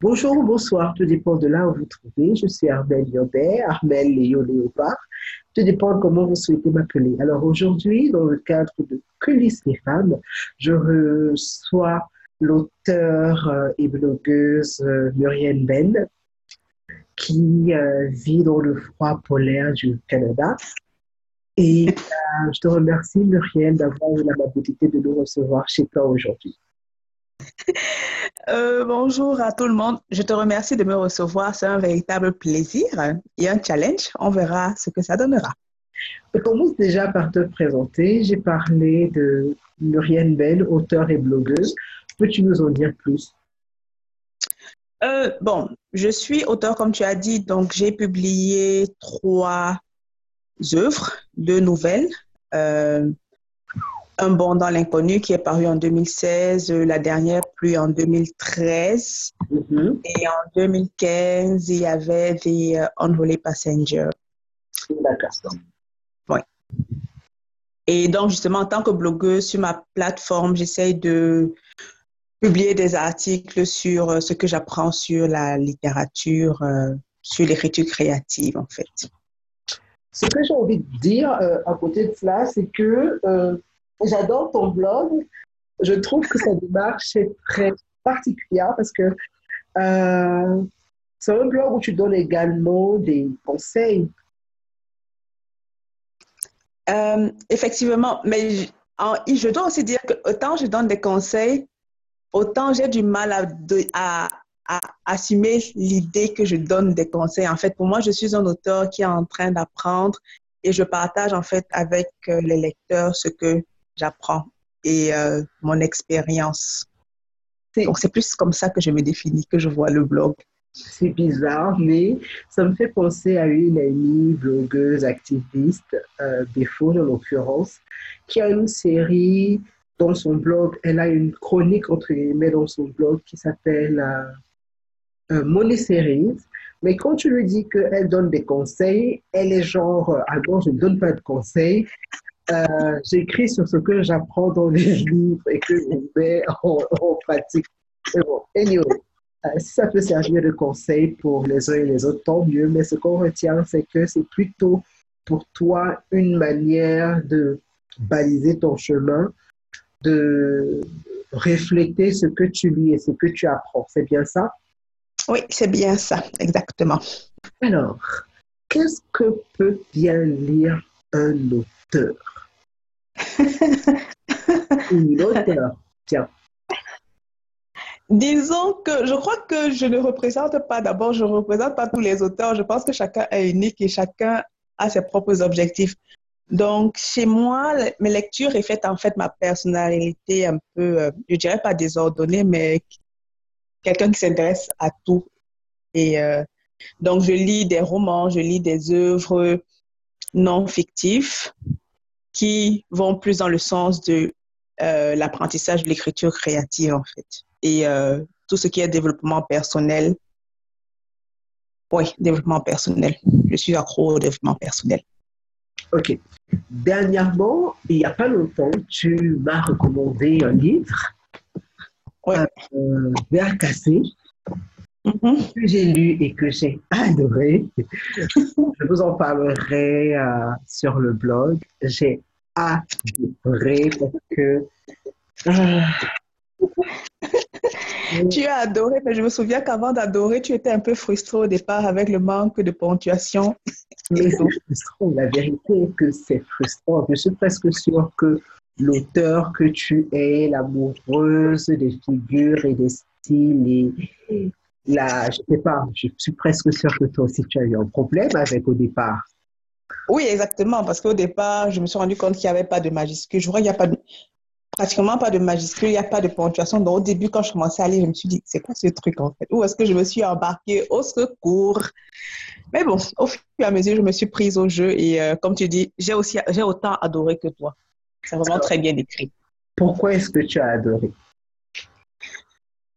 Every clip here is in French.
Bonjour ou bonsoir, tout dépend de là où vous trouvez. Je suis Armel Yobet, Armel Léo Léopard. Tout dépend de comment vous souhaitez m'appeler. Alors aujourd'hui, dans le cadre de Coulisses des femmes, je reçois l'auteur euh, et blogueuse euh, Muriel Ben, qui euh, vit dans le froid polaire du Canada. Et je te remercie, Muriel, d'avoir eu l'amabilité de nous recevoir chez toi aujourd'hui. Euh, bonjour à tout le monde. Je te remercie de me recevoir. C'est un véritable plaisir et un challenge. On verra ce que ça donnera. Je commence déjà par te présenter. J'ai parlé de Muriel Ben, auteure et blogueuse. Peux-tu nous en dire plus? Euh, bon, je suis auteur, comme tu as dit, donc j'ai publié trois œuvres, deux nouvelles. Euh, un bond dans l'inconnu qui est paru en 2016, la dernière plus en 2013. Mm-hmm. Et en 2015, il y avait The Unholy Passenger. D'accord. Oui. Et donc, justement, en tant que blogueuse sur ma plateforme, j'essaye de publier des articles sur euh, ce que j'apprends sur la littérature, euh, sur l'écriture créative, en fait. Ce que j'ai envie de dire euh, à côté de cela, c'est que J'adore ton blog. Je trouve que sa démarche est très particulière parce que euh, c'est un blog où tu donnes également des conseils. Euh, effectivement, mais je dois aussi dire que autant je donne des conseils, autant j'ai du mal à, à, assumer l'idée que je donne des conseils. En fait, pour moi, je suis un auteur qui est en train d'apprendre et je partage en fait avec euh, les lecteurs ce que j'apprends et euh, mon expérience. Donc, c'est plus comme ça que je me définis, que je vois le blog. C'est bizarre, mais ça me fait penser à une amie blogueuse activiste, euh, en l'occurrence, qui a une série dans son blog. Elle a une chronique, entre guillemets, dans son blog qui s'appelle euh, euh Money Series. Mais quand tu lui dis qu'elle donne des conseils, elle est genre, euh, ah bon, je ne donne pas de conseils, euh, j'écris sur ce que j'apprends dans les livres et que je mets en, pratique. bon, anyway, euh, si ça peut servir de conseil pour les uns et les autres, tant mieux. Mais ce qu'on retient, c'est que c'est plutôt pour toi une manière de baliser ton chemin, de refléter ce que tu lis et ce que tu apprends. C'est bien ça? Oui, c'est bien ça, exactement. Alors, qu'est-ce que peut bien lire un auteur? Disons que je crois que je ne représente pas, d'abord, je ne représente pas tous les auteurs. Je pense que chacun est unique et chacun a ses propres objectifs. Donc, chez moi, mes lectures reflètent en fait ma personnalité un peu, euh, je dirais pas désordonnée, mais quelqu'un qui s'intéresse à tout. Et euh, donc, je lis des romans, je lis des œuvres non fictives, qui vont plus dans le sens de euh, l'apprentissage de l'écriture créative, en fait. Et euh, tout ce qui est développement personnel. Oui, développement personnel. Je suis accro au développement personnel. OK. Dernièrement, il n'y a pas longtemps, tu m'as recommandé un livre, ouais. euh, Vert cassé, mm-hmm. que j'ai lu et que j'ai adoré. Je vous en parlerai euh, sur le blog. J'ai parce que. tu as adoré, mais je me souviens qu'avant d'adorer, tu étais un peu frustré au départ avec le manque de ponctuation. Mais c'est frustrant, la vérité est que c'est frustrant. Je suis presque sûre que l'auteur que tu es, l'amoureuse des figures et des styles et la, je sais pas, je suis presque sûre que toi aussi tu as eu un problème avec au départ. Oui, exactement, parce qu'au départ, je me suis rendu compte qu'il n'y avait pas de majuscule. Je crois qu'il n'y a pas de, pratiquement pas de majuscule, il n'y a pas de ponctuation. Donc, au début, quand je commençais à lire, je me suis dit, c'est quoi ce truc en fait? Où est-ce que je me suis embarquée? Au secours Mais bon, au fur et à mesure, je me suis prise au jeu et euh, comme tu dis, j'ai aussi j'ai autant adoré que toi. C'est vraiment très bien écrit. Pourquoi est-ce que tu as adoré?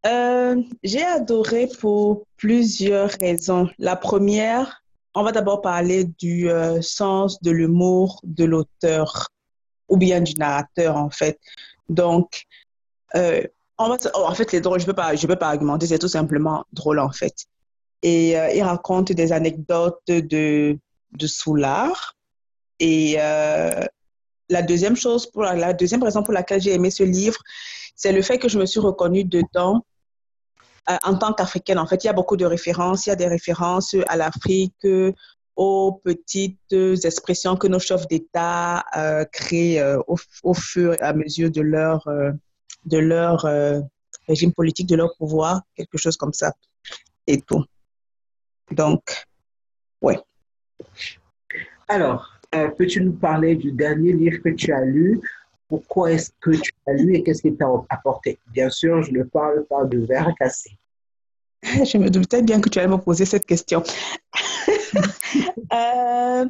Euh, J'ai adoré pour plusieurs raisons. La première, on va d'abord parler du euh, sens de l'humour de l'auteur ou bien du narrateur en fait. Donc, euh, oh, en fait c'est drôle, je ne peux, pas, peux pas argumenter, c'est tout simplement drôle en fait. Et euh, il raconte des anecdotes de, de Soulard. Et la deuxième chose, pour la, deuxième raison pour laquelle j'ai aimé ce livre, c'est le fait que je me suis reconnue dedans en tant qu'Africaine. En fait, il y a beaucoup de références. Il y a des références à l'Afrique, aux petites expressions que nos chefs d'État euh, créent euh, au, fur et à mesure de leur, euh, de leur euh, régime politique, de leur pouvoir, quelque chose comme ça et tout. Donc, ouais. Alors, euh, peux-tu nous parler du dernier livre que tu as lu? Pourquoi est-ce que tu as lu et qu'est-ce qu'il t'a apporté? Bien sûr, je ne parle pas de verre cassé. Je me doutais bien que tu allais me poser cette question. euh,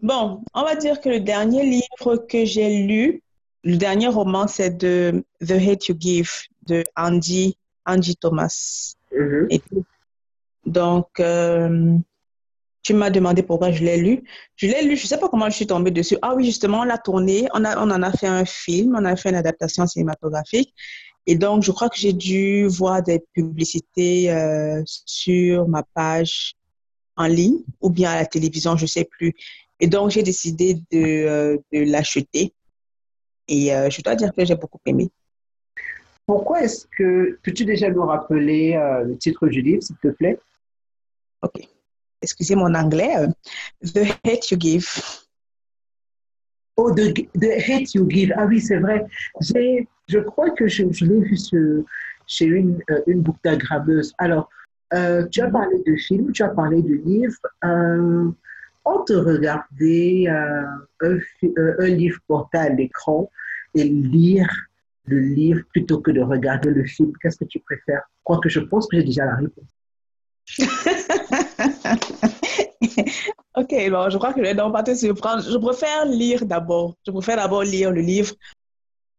bon, on va dire que le dernier livre que j'ai lu, le dernier roman, c'est de The Hate You Give de Andy, Andy Thomas. Mm -hmm. Donc, euh, tu m'as demandé pourquoi je l'ai lu. Je l'ai lu, je ne sais pas comment je suis tombée dessus. Ah oui, justement, on l'a tourné, on, a, on en a fait un film, on a fait une adaptation cinématographique. Et donc, je crois que j'ai dû voir des publicités euh, sur ma page en ligne ou bien à la télévision, je ne sais plus. Et donc, j'ai décidé de, euh, de l'acheter. Et euh, je dois dire que j'ai beaucoup aimé. Pourquoi est-ce que... Peux-tu déjà nous rappeler le titre du livre, s'il te plaît? OK. Excusez mon anglais. euh, The Hate You Give. Oh, The, Hate You Give. Ah oui, c'est vrai. Je crois que je, l'ai vu sur, chez une, euh, une bookstagrammeuse. Alors, euh, tu as parlé de film, tu as parlé de livre. Euh, on te regardait un livre porté à l'écran et lire le livre plutôt que de regarder le film. Qu'est-ce que tu préfères? Quoique je pense que j'ai déjà la réponse. ok, bon, je crois que je vais donc pas te surprendre. Je préfère lire d'abord. Je préfère d'abord lire le livre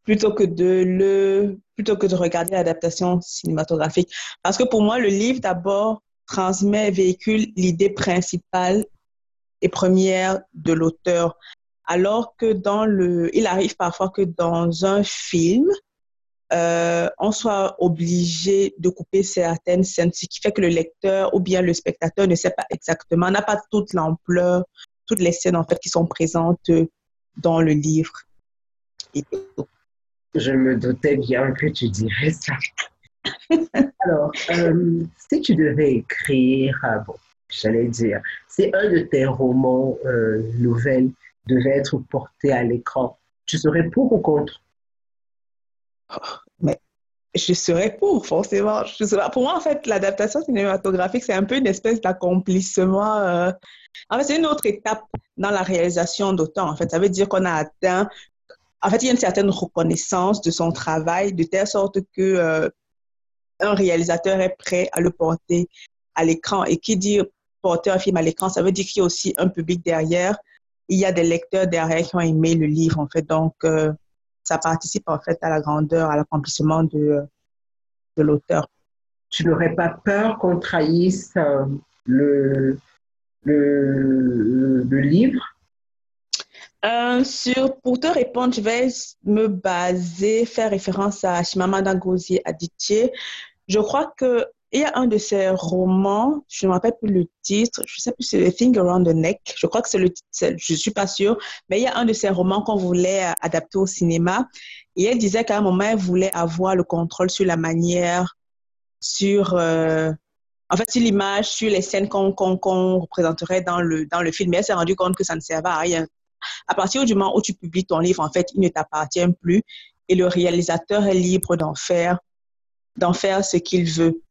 plutôt que de le plutôt que de regarder l'adaptation cinématographique. Parce que pour moi, le livre d'abord transmet, véhicule l'idée principale et première de l'auteur. Alors que dans le, il arrive parfois que dans un film, euh, on soit obligé de couper certaines scènes, ce qui fait que le lecteur ou bien le spectateur ne sait pas exactement, n'a pas toute l'ampleur, toutes les scènes en fait qui sont présentes dans le livre. Et. Je me doutais bien que tu dirais ça. Alors, euh, si tu devais écrire, ah bon, j'allais dire, c'est un de tes romans, euh, nouvelles, devait être porté à l'écran, tu serais pour ou contre? Mais je serais pour, forcément. Pour moi, en fait, l'adaptation cinématographique, c'est un peu une espèce d'accomplissement. Euh... En fait, c'est une autre étape dans la réalisation d'auteur. En fait, ça veut dire qu'on a atteint. En fait, il y a une certaine reconnaissance de son travail, de telle sorte que euh, un réalisateur est prêt à le porter à l'écran. Et qui dit porter un film à l'écran, ça veut dire qu'il y a aussi un public derrière. Il y a des lecteurs derrière qui ont aimé le livre, en fait. Donc, euh, ça participe en fait à la grandeur, à l'accomplissement de, de l'auteur. Tu n'aurais pas peur qu'on trahisse euh, le, le, le, livre? Euh, sur, Pour te répondre, je vais me baser, faire référence à Chimamanda Ngozi Adichie. Je crois que il y a un de ses romans, je ne me rappelle plus le titre, je ne sais plus si c'est The Thing Around the Neck, je crois que c'est le titre, je ne suis pas sûre, mais il y a un de ses romans qu'on voulait adapter au cinéma. Et elle disait qu'à un moment, elle voulait avoir le contrôle sur la manière, sur, euh, en fait, sur l'image, sur les scènes qu'on qu qu représenterait dans le, dans le film. Mais elle s'est rendue compte que ça ne servait à rien. À partir du moment où tu publies ton livre, en fait, il ne t'appartient plus et le réalisateur est libre d'en faire, d'en faire ce qu'il veut.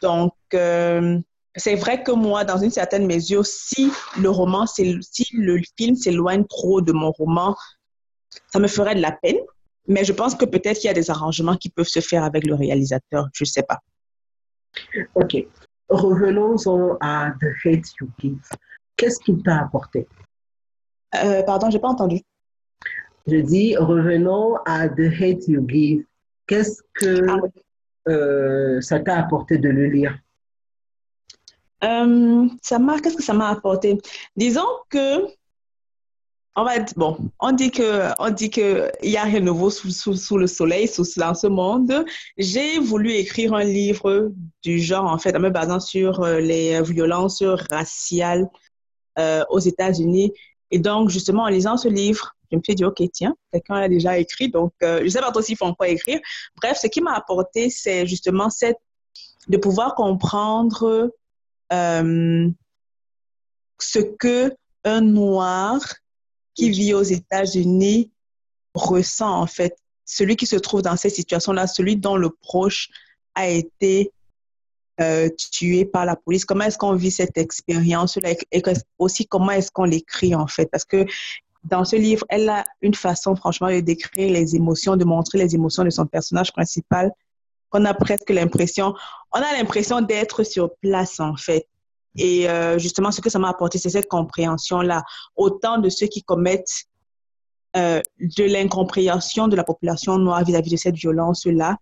Donc, euh, c'est vrai que moi, dans une certaine mesure, si le roman, si le film s'éloigne trop de mon roman, ça me ferait de la peine. Mais je pense que peut-être qu'il y a des arrangements qui peuvent se faire avec le réalisateur. Je ne sais pas. OK. Revenons-en à The Hate You Give. Qu'est-ce qu'il t'a apporté? Euh, pardon, je n'ai pas entendu. Je dis, revenons à The Hate You Give. Qu'est-ce que... Ah, oui. Euh, ça t'a apporté de le lire? Euh, ça m'a, qu'est-ce que ça m'a apporté? Disons que on va bon, on dit que on dit que il y a rien de nouveau sous, le soleil, sous dans ce monde. J'ai voulu écrire un livre du genre en fait, en me basant sur euh, les violences raciales aux États-Unis. Et donc justement en lisant ce livre, je me suis dit ok tiens, quelqu'un a déjà écrit, donc euh, je sais pas trop s'ils font quoi écrire. Bref, ce qui m'a apporté, c'est justement cette de pouvoir comprendre euh, ce que un noir qui vit aux États-Unis ressent en fait. Celui qui se trouve dans cette situation-là, celui dont le proche a été euh, tué par la police. Comment est-ce qu'on vit cette expérience-là? Et aussi comment est-ce qu'on l'écrit en fait? Parce que dans ce livre, elle a une façon franchement de décrire les émotions, de montrer les émotions de son personnage principal qu'on a presque l'impression, on a l'impression d'être sur place en fait. Et euh, justement, ce que ça m'a apporté, c'est cette compréhension-là. Autant de ceux qui commettent euh, de l'incompréhension de la population noire vis-à-vis de cette violence-là,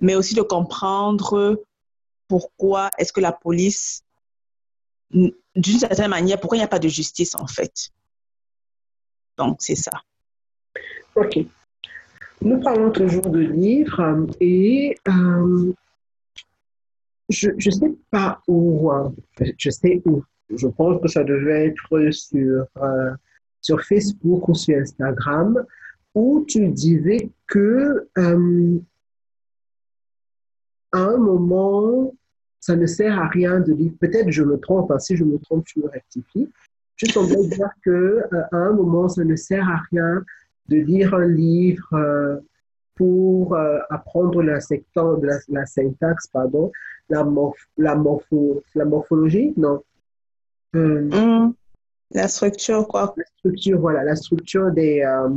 mais aussi de comprendre pourquoi est-ce que la police, d'une certaine manière, pourquoi il n'y a pas de justice en fait. Donc, c'est ça. OK. Nous parlons toujours de livres et euh, je ne sais pas où, euh, je sais où. Je pense que ça devait être sur, euh, sur Facebook ou sur Instagram, où tu disais que à un moment, ça ne sert à rien de lire. Peut-être je me trompe, hein, si je me trompe, je me rectifie. Je semblais dire que à un moment, ça ne sert à rien de lire un livre pour apprendre la, la, la syntaxe, pardon, la, la, morpho, la morphologie, non? Euh, hmm. La structure, quoi. La structure, voilà, la structure des, euh,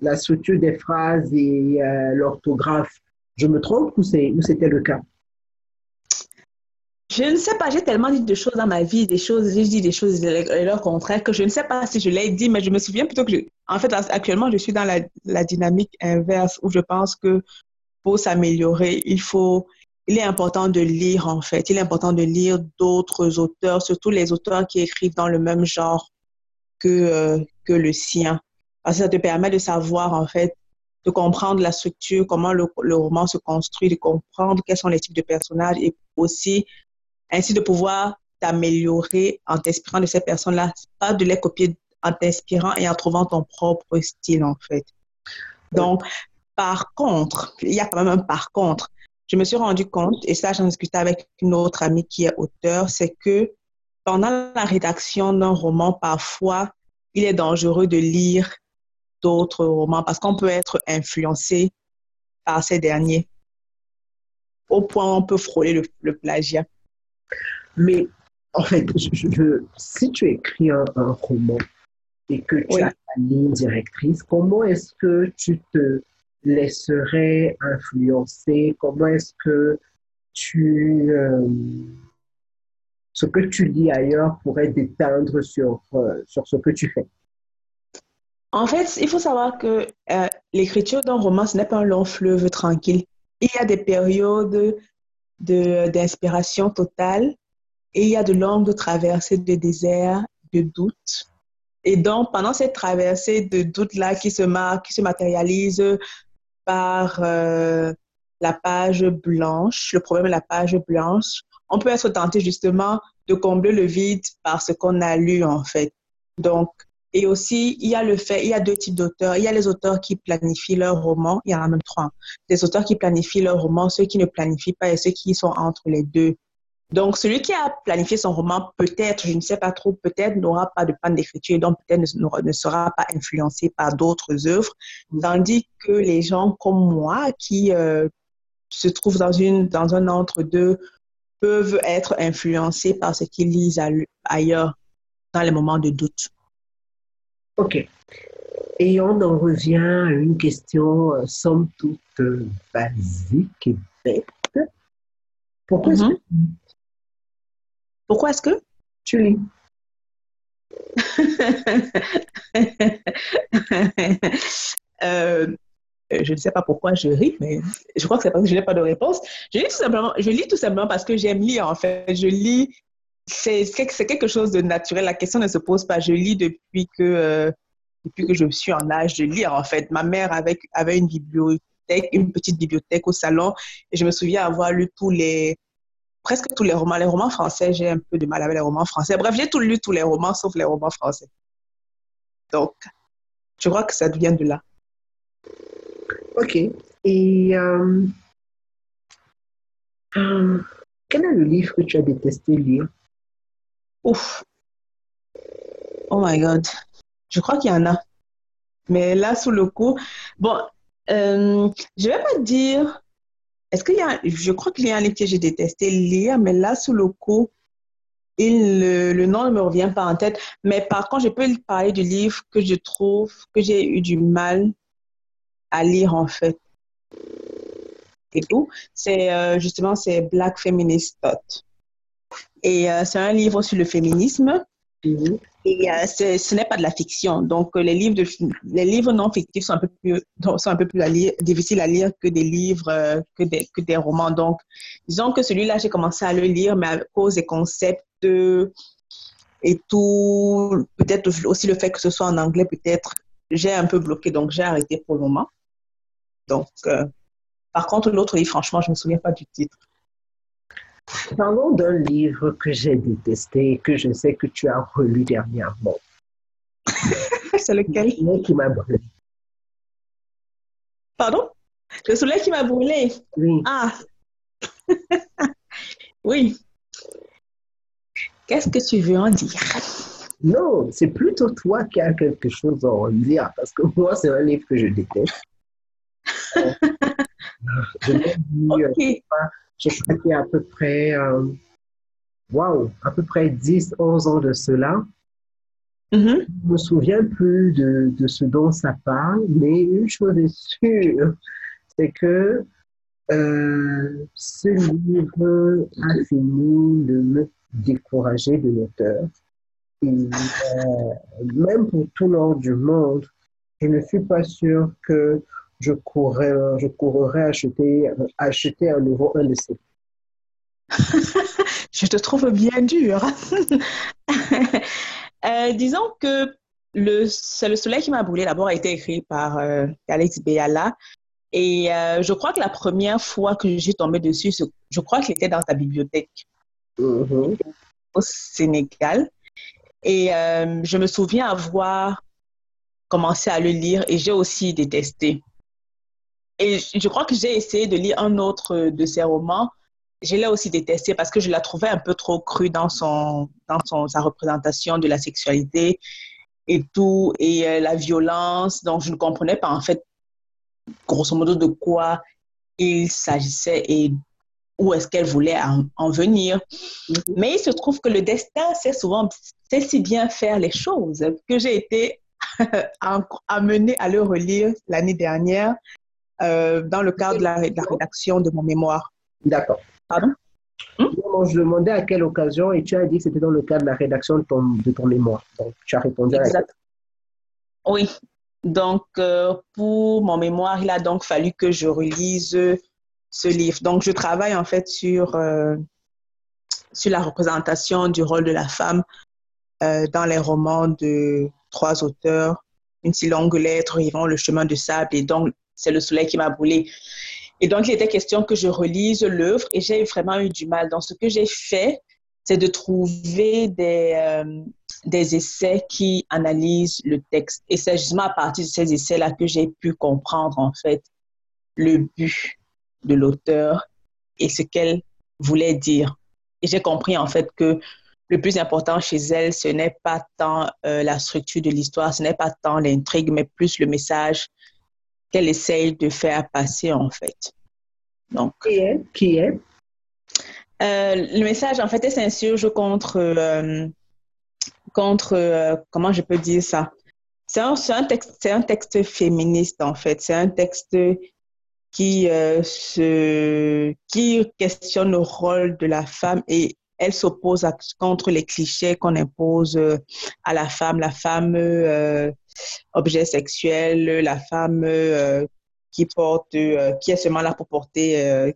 la structure des phrases et euh, l'orthographe. Je me trompe ou c'était le cas? Je ne sais pas, j'ai tellement dit de choses dans ma vie, des choses, j'ai dit des choses et leur contraire que je ne sais pas si je l'ai dit, mais je me souviens plutôt que, je, en fait, actuellement, je suis dans la, dynamique inverse où je pense que pour s'améliorer, il faut il est important de lire, en fait. Il est important de lire d'autres auteurs, surtout les auteurs qui écrivent dans le même genre que, euh, que le sien. Parce que ça te permet de savoir, en fait, de comprendre la structure, comment le roman se construit, de comprendre quels sont les types de personnages et aussi ainsi de pouvoir t'améliorer en t'inspirant de ces personnes-là, pas de les copier en t'inspirant et en trouvant ton propre style, en fait. Donc, par contre, il y a quand même un par contre je me suis rendu compte, et ça j'en discutais avec une autre amie qui est auteur, c'est que pendant la rédaction d'un roman, parfois, il est dangereux de lire d'autres romans parce qu'on peut être influencé par ces derniers. Au point où on peut frôler le, plagiat. Mais en fait, si tu écris un, roman et que tu as une ligne directrice, comment est-ce que tu te laisserait influencer? Comment est-ce que tu... Euh, ce que tu lis ailleurs pourrait déteindre sur, euh, sur ce que tu fais? En fait, il faut savoir que euh, l'écriture d'un roman, ce n'est pas un long fleuve tranquille. Il y a des périodes d'inspiration totale et il y a de longues traversées de désert, de doute. Et donc, pendant cette traversée de doute-là qui se, qui se matérialise par euh, la page blanche, le problème de la page blanche, on peut être tenté justement de combler le vide par ce qu'on a lu en fait. Donc, et aussi, il y a le fait, il y a deux types d'auteurs. Il y a les auteurs qui planifient leurs romans, il y en a même trois. Des auteurs qui planifient leurs romans, ceux qui ne planifient pas et ceux qui sont entre les deux. Donc, celui qui a planifié son roman, peut-être, je ne sais pas trop, peut-être n'aura pas de panne d'écriture, donc peut-être ne, sera pas influencé par d'autres œuvres, tandis que les gens comme moi qui euh, se trouvent dans, une, dans un entre-deux peuvent être influencés par ce qu'ils lisent ailleurs dans les moments de doute. OK. Et on en revient à une question, euh, somme toute euh, basique et bête. Pourquoi est-ce mm-hmm. que pourquoi est-ce que tu lis? Euh, je ne sais pas pourquoi je ris, mais je crois que c'est parce que je n'ai pas de réponse. Je lis tout simplement, parce que j'aime lire, en fait. Je lis c'est quelque chose de naturel. La question ne se pose pas. Je lis depuis que, euh, depuis que je suis en âge de lire, en fait. Ma mère avait, une bibliothèque, une petite bibliothèque au salon, je me souviens avoir lu tous les, presque tous les romans. Les romans français, j'ai un peu de mal avec les romans français. Bref, j'ai tout lu tous les romans, sauf les romans français. Donc, je crois que ça vient de là. Ok. Et euh, euh, quel est le livre que tu as détesté lire? Ouf. Oh my God. Je crois qu'il y en a. Mais là, sous le coup, bon, euh, je vais pas dire. Est-ce qu'il y a. Je crois qu'il y a un livre que j'ai détesté lire, mais là, sous le coup, le, nom ne me revient pas en tête. Mais par contre, je peux parler du livre que je trouve que j'ai eu du mal à lire, en fait. Et tout. C'est euh, justement, c'est Black Feminist Thought. Et euh, c'est un livre sur le féminisme. Mhm. Et euh, ce n'est pas de la fiction. Donc, les livres, de, les livres non fictifs sont un peu plus, difficiles à lire que des livres, euh, que des romans. Donc, disons que celui-là, j'ai commencé à le lire, mais à cause des concepts et tout, peut-être aussi le fait que ce soit en anglais, peut-être, j'ai un peu bloqué. Donc, j'ai arrêté pour le moment. Donc, par contre, l'autre livre, franchement, je ne me souviens pas du titre. Parlons d'un livre que j'ai détesté et que je sais que tu as relu dernièrement. C'est lequel? Le soleil qui m'a brûlé. Pardon? Le soleil qui m'a brûlé? Oui. Ah! oui. Qu'est-ce que tu veux en dire? Non, c'est plutôt toi qui as quelque chose à en dire parce que moi, c'est un livre que je déteste. je l'ai lu, j'ai prêté à peu près, euh, waouh, à peu près 10, 11 ans de cela. Mm-hmm. Je ne me souviens plus de, de, ce dont ça parle, mais une chose est sûre, c'est que euh, ce livre a fini de me décourager de l'auteur. Et euh, même pour tout l'ordre du monde, je ne suis pas sûr que je courrais, je courrais acheter, acheter à nouveau un de ces. je te trouve bien dur. euh, disons que le, c'est le soleil qui m'a brûlé d'abord a été écrit par euh, Alex Béala. Et euh, je crois que la première fois que j'ai tombé dessus, je crois qu'il était dans ta bibliothèque mm-hmm. au Sénégal. Et je me souviens avoir commencé à le lire et j'ai aussi détesté. Et je crois que j'ai essayé de lire un autre de ses romans. Je l'ai aussi détesté parce que je la trouvais un peu trop crue dans, son, dans son, sa représentation de la sexualité et tout, et euh, la violence. Donc, je ne comprenais pas en fait, grosso modo, de quoi il s'agissait et où est-ce qu'elle voulait en, venir. Mm-hmm. Mais il se trouve que le destin sait souvent, sait si bien faire les choses que j'ai été amenée à le relire l'année dernière euh, dans le cadre de la, rédaction de mon mémoire. D'accord. Pardon? Je demandais à quelle occasion et tu as dit que c'était dans le cadre de la rédaction de ton, de ton mémoire. Donc, tu as répondu exact. à Oui. Donc, euh, pour mon mémoire, il a donc fallu que je relise ce livre. Donc, je travaille en fait sur, euh, sur la représentation du rôle de la femme dans les romans de trois auteurs, Une si longue lettre, Yvon, Le chemin de sable et donc c'est le soleil qui m'a brûlé. Et donc, il était question que je relise l'œuvre et j'ai vraiment eu du mal. Donc, ce que j'ai fait, c'est de trouver des, euh, des essais qui analysent le texte. Et c'est justement à partir de ces essais-là que j'ai pu comprendre, en fait, le but de l'auteur et ce qu'elle voulait dire. Et j'ai compris, en fait, que le plus important chez elle, ce n'est pas tant euh, la structure de l'histoire, ce n'est pas tant l'intrigue, mais plus le message qu'elle essaye de faire passer en fait. Donc, qui est, qui est? Euh, le message en fait elle s'insurge contre euh, contre euh, comment je peux dire ça? C'est un, un, texte c'est un texte féministe en fait. C'est un texte qui se qui questionne le rôle de la femme et elle s'oppose contre les clichés qu'on impose à la femme. La femme objet sexuel, la femme euh, qui porte, euh, qui est seulement là pour porter euh,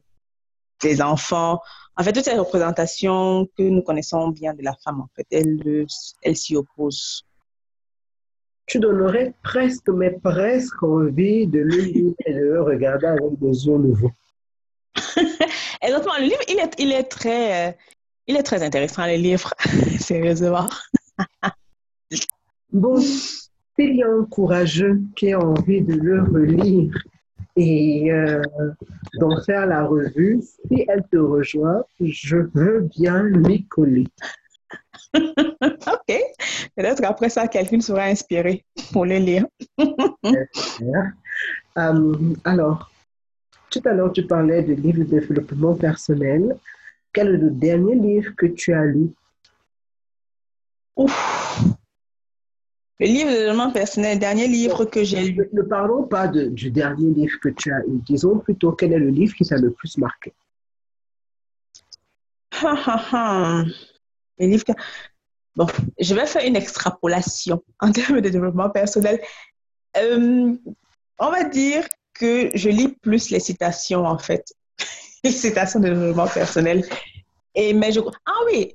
des enfants, en fait, toutes ces représentations que nous connaissons bien de la femme, en fait, elles, elles s'y opposent. Tu donnerais presque, mais presque envie de le lire et de le regarder avec des yeux nouveaux. Exactement. Le livre, il est, il est, très, euh, il est très intéressant, le livre, sérieusement. bon, s'il y a un courageux qui a envie de le relire et euh, d'en faire la revue, si elle te rejoint, je veux bien lui coller. OK. Peut-être qu'après ça, quelqu'un sera inspiré pour le lire. Euh, alors, tout à l'heure, tu parlais de livres de développement personnel. Quel est le dernier livre que tu as lu? Ouf. Le livre de développement personnel, dernier livre que j'ai lu. Ne parlons pas du dernier livre que tu as lu. Disons plutôt quel est le livre qui t'a le plus marqué. Ha, ha, ha. Le livre Bon, je vais faire une extrapolation en termes de développement personnel. Euh, on va dire que je lis plus les citations, en fait. les citations de développement personnel. Et, mais je... Ah oui,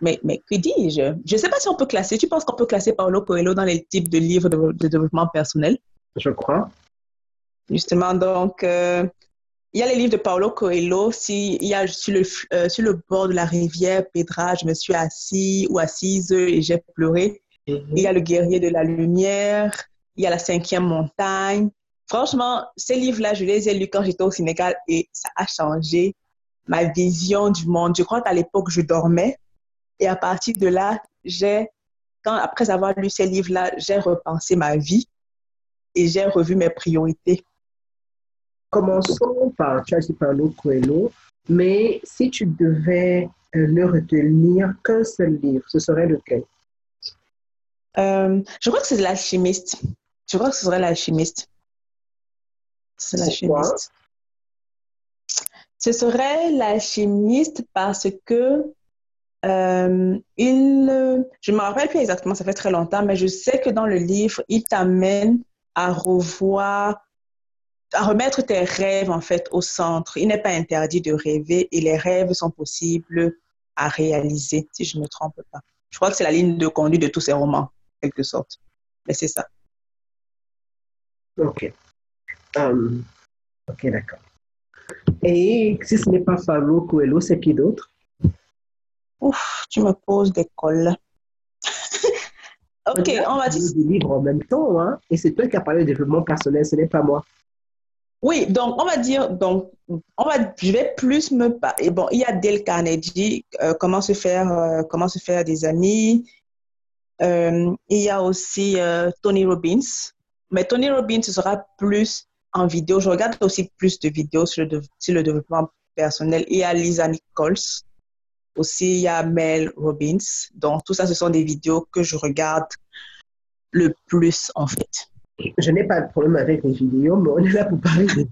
mais, mais que dis-je? Je ne sais pas si on peut classer. Tu penses qu'on peut classer Paulo Coelho dans les types de livres de, développement personnel? Je crois. Justement, donc, euh, il y a les livres de Paulo Coelho. Si, il y a sur le, euh, sur le bord de la rivière Pedra, je me suis assis ou assise et j'ai pleuré. Mm-hmm. Il y a Le guerrier de la lumière. Il y a La cinquième montagne. Franchement, ces livres-là, je les ai lus quand j'étais au Sénégal et ça a changé ma vision du monde. Je crois qu'à l'époque, je dormais et à partir de là, j'ai, quand, après avoir lu ces livres-là, j'ai repensé ma vie et j'ai revu mes priorités. Commençons par, tu as dit Paulo Coelho, mais si tu devais euh, ne retenir qu'un seul livre, ce serait lequel? Euh, je crois que c'est l'alchimiste. Je crois que ce serait l'alchimiste. C'est l'alchimiste. Ce serait l'alchimiste parce que euh, il, je ne me rappelle plus exactement, ça fait très longtemps, mais je sais que dans le livre, il t'amène à revoir, à remettre tes rêves en fait au centre. Il n'est pas interdit de rêver et les rêves sont possibles à réaliser, si je ne me trompe pas. Je crois que c'est la ligne de conduite de tous ces romans, quelque sorte. Mais c'est ça. Ok. Um, ok, d'accord. Et si ce n'est pas Fabio Coelho, c'est qui d'autre? Ouf, tu me poses des cols. ok, on va dire. des livres en même temps, hein? Et c'est toi qui as parlé de développement personnel, ce n'est pas moi. Oui, donc on va dire, donc on va, je vais plus me et bon, il y a Dale Carnegie, euh, comment se faire, euh, comment se faire des amis. Euh, il y a aussi Tony Robbins, mais Tony Robbins ce sera plus en vidéo. Je regarde aussi plus de vidéos sur le, sur le développement personnel. Il y a Lisa Nichols, aussi il y a Mel Robbins. Donc tout ça, ce sont des vidéos que je regarde le plus en fait. Je n'ai pas de problème avec les vidéos, mais on est là pour parler de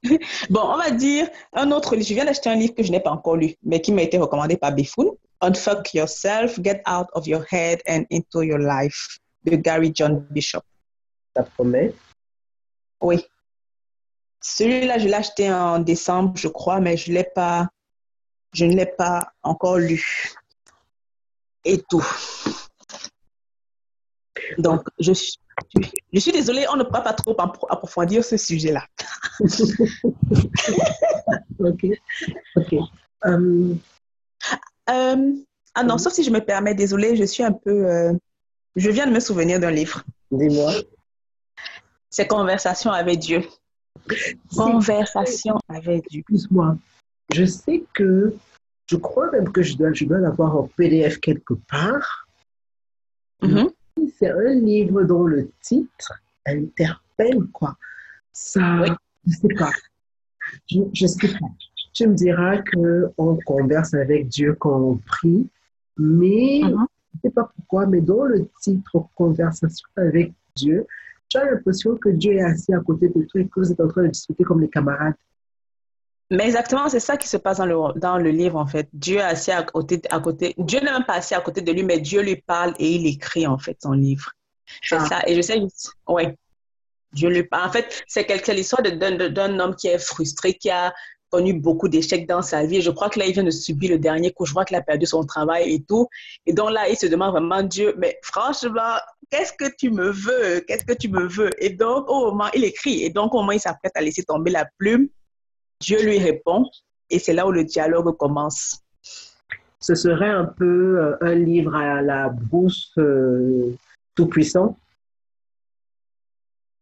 bon, on va dire un autre livre. Je viens d'acheter un livre que je n'ai pas encore lu, mais qui m'a été recommandé par Bifoun. Unfuck Yourself, Get Out of Your Head and Into Your Life de Gary John Bishop. Ça promet? Oui. Celui-là, je l'ai acheté en décembre, je crois, mais je, l'ai pas, je ne l'ai pas encore lu. Et tout. Donc, je suis, je suis désolée, on ne peut pas trop approfondir ce sujet-là. ok. Ok. Euh, euh, ah non, sauf si je me permets, désolée, je suis un peu. Euh, je viens de me souvenir d'un livre. Dis-moi. C'est Conversation avec Dieu. Conversation avec Dieu. Excuse-moi. Je sais que je crois même que je dois, je dois l'avoir en PDF quelque part. Mm-hmm. C'est un livre dont le titre interpelle, quoi. Ça, je sais pas. Je, je sais pas. Tu me diras qu'on converse avec Dieu quand on prie, mais mm-hmm. je ne sais pas pourquoi, mais dans le titre Conversation avec Dieu, tu as l'impression que Dieu est assis à côté de toi et que vous êtes en train de discuter comme les camarades. Mais exactement, c'est ça qui se passe dans le, dans le livre, en fait. Dieu est assis à côté, à côté. Dieu n'est même pas assis à côté de lui, mais Dieu lui parle et il écrit, en fait, son livre. C'est ah. ça. Et je sais, oui. Dieu lui parle. En fait, c'est l'histoire d'un homme qui est frustré, qui a connu beaucoup d'échecs dans sa vie. Je crois que là, il vient de subir le dernier coup. Je crois qu'il a perdu son travail et tout. Et donc là, il se demande vraiment, Dieu, mais franchement, qu'est-ce que tu me veux? Qu'est-ce que tu me veux? Et donc, au moment, il écrit. Et donc, au moment, il s'apprête à laisser tomber la plume. Dieu lui répond. Et c'est là où le dialogue commence. Ce serait un peu euh, un livre à la brousse euh, tout-puissant?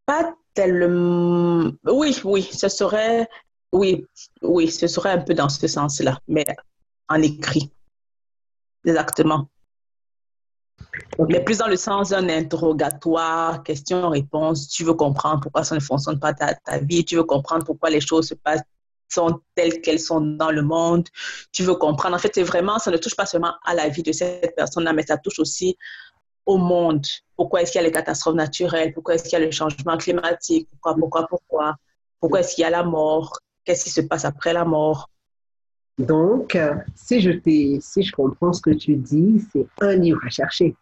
Pas tellement. Oui, oui, ce serait oui, oui, ce serait un peu dans ce sens-là, mais en écrit. Exactement. Mais plus dans le sens d'un interrogatoire, question-réponse. Tu veux comprendre pourquoi ça ne fonctionne pas ta, ta vie. Tu veux comprendre pourquoi les choses se passent sont telles qu'elles sont dans le monde. Tu veux comprendre. En fait, c'est vraiment, ça ne touche pas seulement à la vie de cette personne-là, mais ça touche aussi au monde. Pourquoi est-ce qu'il y a les catastrophes naturelles? Pourquoi est-ce qu'il y a le changement climatique? Pourquoi, pourquoi, pourquoi? Pourquoi est-ce qu'il y a la mort? qu'est-ce qui se passe après la mort? Donc, si je, si je comprends ce que tu dis, c'est un livre à chercher.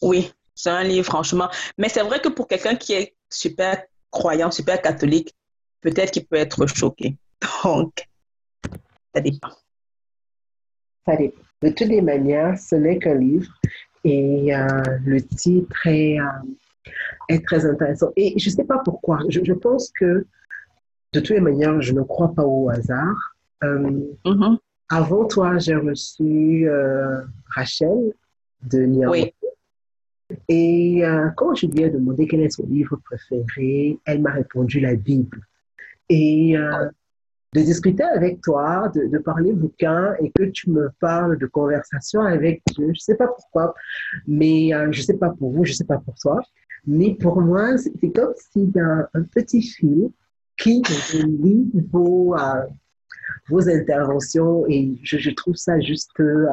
Oui, c'est un livre, franchement. Mais c'est vrai que pour quelqu'un qui est super croyant, super catholique, peut-être qu'il peut être choqué. Donc, ça dépend. Ça dépend. De toutes les manières, ce n'est qu'un livre et euh, le titre est, euh, est, très intéressant. Et je ne sais pas pourquoi. Je, je pense que de toutes les manières, je ne crois pas au hasard. Euh, mm-hmm. Avant toi, j'ai reçu Rachel de Niamey. Oui. Et quand je lui ai demandé quel est son livre préféré, elle m'a répondu la Bible. Et de discuter avec toi, de, de, parler bouquin et que tu me parles de conversation avec Dieu, je ne sais pas pourquoi, mais je ne sais pas pour vous, je ne sais pas pour toi, mais pour moi, c'est comme s'il y a un petit fil qui lit vos, euh, vos interventions et je, je, trouve ça juste, euh,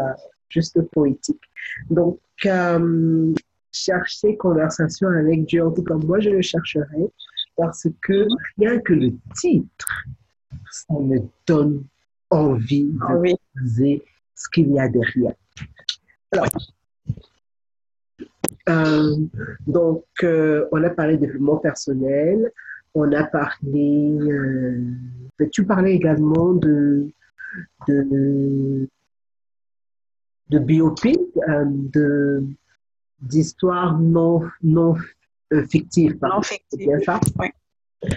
juste poétique. Donc, euh, chercher conversation avec Dieu, en tout cas, moi, je le chercherai parce que rien que le titre, ça me donne envie de ah oui. ce qu'il y a derrière. Alors, euh, donc, euh, on a parlé de développement personnel, on a parlé, euh, tu parlais également de, de, de biopic, de, d'histoires non, non euh. Non fictives. bien ça? Oui.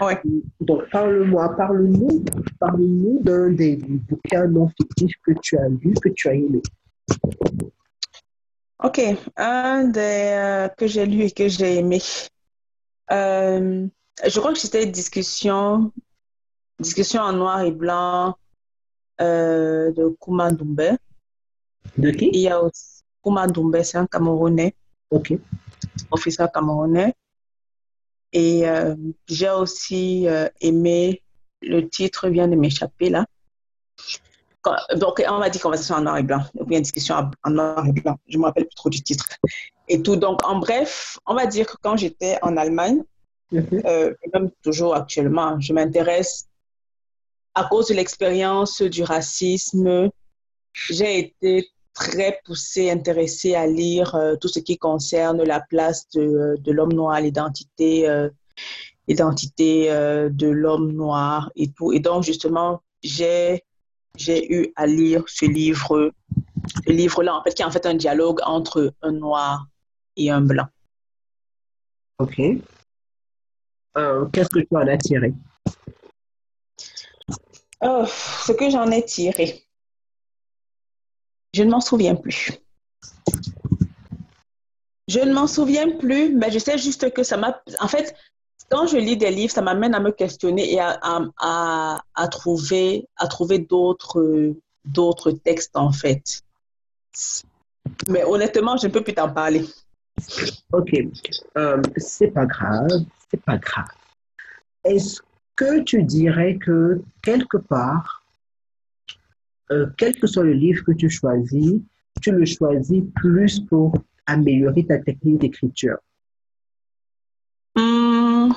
oui. Donc, parle-moi, parle-nous, parle-nous d'un des bouquins non fictifs que tu as lu, que tu as aimé. OK. Un des que j'ai lu et que j'ai aimé. Euh, je crois que c'était discussion, discussion en noir et blanc euh, de Kouma Doumbé. De qui? Il y a aussi Kouma Doumbé, c'est un Camerounais. Ok. Officier camerounais. Et euh, j'ai aussi euh, aimé, le titre vient de m'échapper là. Donc, on va dire conversation en noir et blanc, ou bien discussion en noir et blanc. Je ne me rappelle plus trop du titre. Et tout. Donc, en bref, on va dire que quand j'étais en Allemagne, Mhm. Euh, même toujours actuellement, je m'intéresse à cause de l'expérience du racisme. J'ai été très poussée, intéressée à lire euh, tout ce qui concerne la place de, de l'homme noir, l'identité, euh, l'identité de l'homme noir et tout. Et donc, justement, j'ai, j'ai eu à lire ce livre, ce livre-là, en fait, qui est en fait un dialogue entre un noir et un blanc. OK. Euh, qu'est-ce que tu en as tiré? Oh, Ce que j'en ai tiré, je ne m'en souviens plus. Je ne m'en souviens plus, mais je sais juste que ça m'a... En fait, quand je lis des livres, ça m'amène à me questionner et à, à, trouver, à trouver d'autres, d'autres textes, en fait. Mais honnêtement, je ne peux plus t'en parler. Ok, euh, c'est pas grave c'est pas grave. Est-ce que tu dirais que quelque part, euh, quel que soit le livre que tu choisis, tu le choisis plus pour améliorer ta technique d'écriture? Hmm,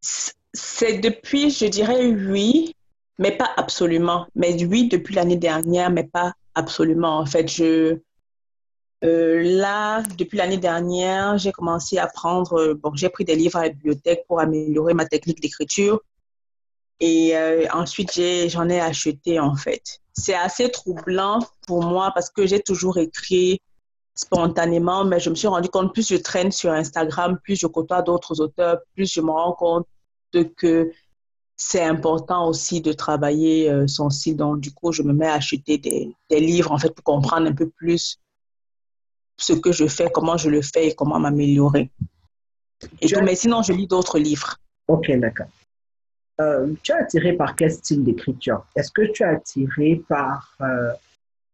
c'est depuis, je dirais oui, mais pas absolument. Mais oui, depuis l'année dernière, mais pas absolument. En fait, je, euh, là, depuis l'année dernière, j'ai commencé à prendre, euh, bon, j'ai pris des livres à la bibliothèque pour améliorer ma technique d'écriture. Et euh, ensuite, j'en ai, acheté en fait. C'est assez troublant pour moi parce que j'ai toujours écrit spontanément, mais je me suis rendu compte, plus je traîne sur Instagram, plus je côtoie d'autres auteurs, plus je me rends compte que c'est important aussi de travailler euh, son site. Donc, du coup, je me mets à acheter des, des, livres, en fait, pour comprendre un peu plus ce que je fais, comment je le fais et comment m'améliorer. Et tout, mais sinon, je lis d'autres livres. Ok, d'accord. Euh, tu es attiré par quel style d'écriture? Est-ce que tu es attiré par, euh,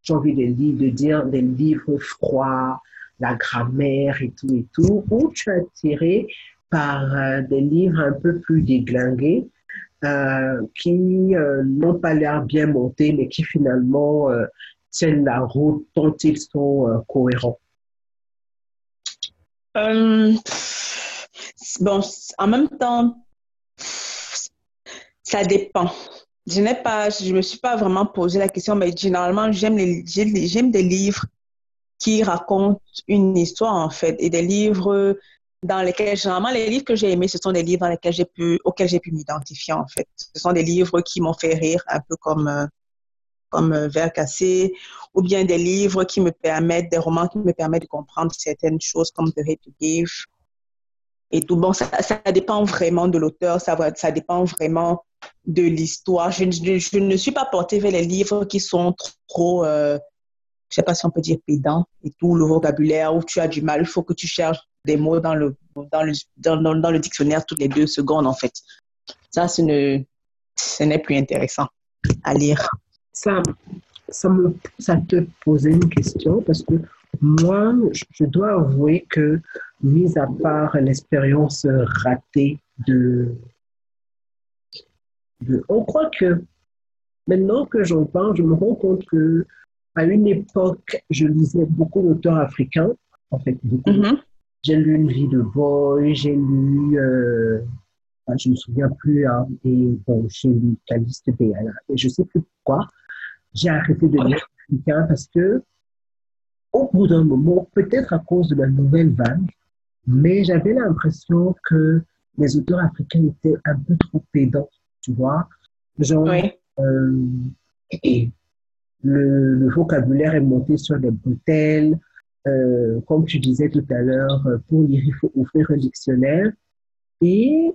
j'ai envie de, de dire, des livres froids, la grammaire et tout et tout, ou tu es attiré par euh, des livres un peu plus déglingués qui n'ont pas l'air bien montés, mais qui finalement tiennent la route tant ils sont cohérents? Bon, en même temps, ça dépend. Je n'ai pas, je me suis pas vraiment posé la question, mais généralement, j'aime les, j'aime des livres qui racontent une histoire, en fait, et des livres dans lesquels, généralement, les livres que j'ai aimés, ce sont des livres dans lesquels j'ai pu, auxquels j'ai pu m'identifier, en fait. Ce sont des livres qui m'ont fait rire, un peu comme, euh, comme euh, Vert cassé, ou bien des livres qui me permettent, des romans qui me permettent de comprendre certaines choses, comme The Hate. Et tout, bon, ça, ça dépend vraiment de l'auteur, ça, ça dépend vraiment de l'histoire. Je, je, ne suis pas portée vers les livres qui sont trop, euh, je sais pas si on peut dire pédants et tout, le vocabulaire où tu as du mal. Il faut que tu cherches des mots dans le, dans le, dans, dans le dictionnaire toutes les deux secondes, en fait. Ça, ce n'est plus intéressant à lire. Ça, ça me ça te poser une question parce que moi, je dois avouer que, mis à part l'expérience ratée de on croit que maintenant que j'en parle, je me rends compte que à une époque, je lisais beaucoup d'auteurs africains, en fait, beaucoup. Mm-hmm. J'ai lu Une vie de boy, j'ai lu, euh, je ne me souviens plus, hein, et bon, j'ai lu Caliste Béala, et je ne sais plus pourquoi. J'ai arrêté de lire africain parce que, au bout d'un moment, peut-être à cause de la nouvelle vague, mais j'avais l'impression que les auteurs africains étaient un peu trop pédants tu vois. Genre, euh, le, vocabulaire est monté sur des bretelles. Euh, comme tu disais tout à l'heure, pour lire, il faut ouvrir un dictionnaire. Et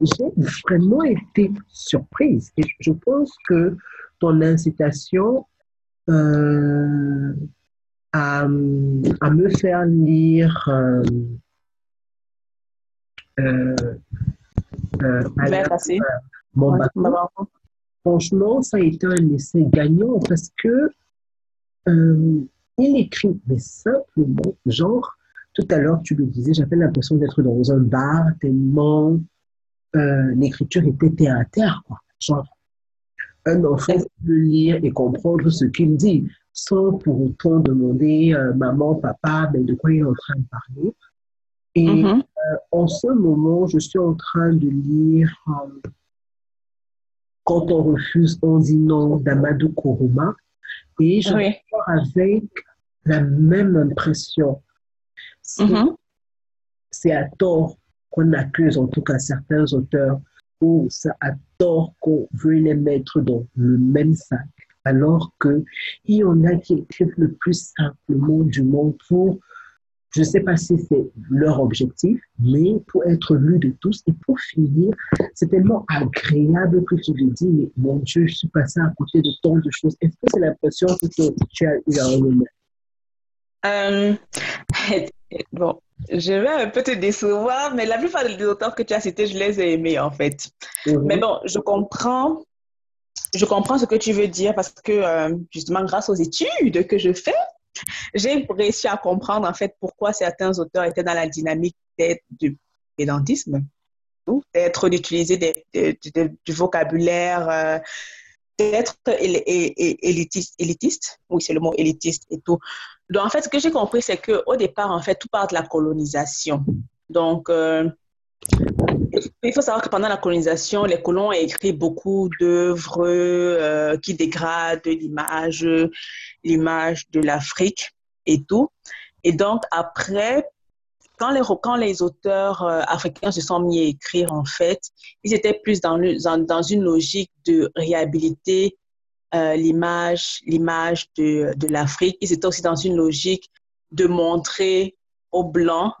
j'ai vraiment été surprise. Et je pense que ton incitation euh, à, à, me faire lire euh, mon Franchement, ça a été un essai gagnant parce que euh, il écrit, mais simplement, genre, tout à l'heure, tu le disais, j'avais l'impression d'être dans un bar tellement euh, l'écriture était terre à terre, quoi. Genre, un enfant peut lire et comprendre ce qu'il dit sans pour autant demander euh, maman, papa, mais de quoi il est en train de parler. Et mm-hmm. en ce moment, je suis en train de lire quand on refuse, on dit non d'Amadou Kourouma. Et je oui. avec la même impression. Mm-hmm. C'est à tort qu'on accuse, en tout cas certains auteurs, ou c'est à tort qu'on veut les mettre dans le même sac, alors qu'il y en a qui écrivent le plus simplement du monde pour je ne sais pas si c'est leur objectif, mais pour être lu de tous et pour finir, c'est tellement agréable que tu le dis, mais mon Dieu, je suis passé à côté de tant de choses. Est-ce que c'est l'impression que tu as eu à un moment? Euh, bon, je vais un peu te décevoir, mais la plupart des auteurs que tu as cités, je les ai aimés en fait. Mhm. Mais bon, je comprends, je comprends ce que tu veux dire parce que euh, justement, grâce aux études que je fais, j'ai réussi à comprendre en fait pourquoi certains auteurs étaient dans la dynamique d'être du pédantisme, d'être d'utiliser du vocabulaire, euh, d'être élitiste, oui c'est le mot élitiste et tout. Donc en fait ce que j'ai compris c'est que au départ en fait tout part de la colonisation. Donc euh, il faut savoir que pendant la colonisation, les colons ont écrit beaucoup d'œuvres euh, qui dégradent l'image, l'image de l'Afrique et tout. Et donc, après, quand les, auteurs euh, africains se sont mis à écrire, en fait, ils étaient plus dans, une logique de réhabiliter euh, l'image, l'image de l'Afrique. Ils étaient aussi dans une logique de montrer aux Blancs,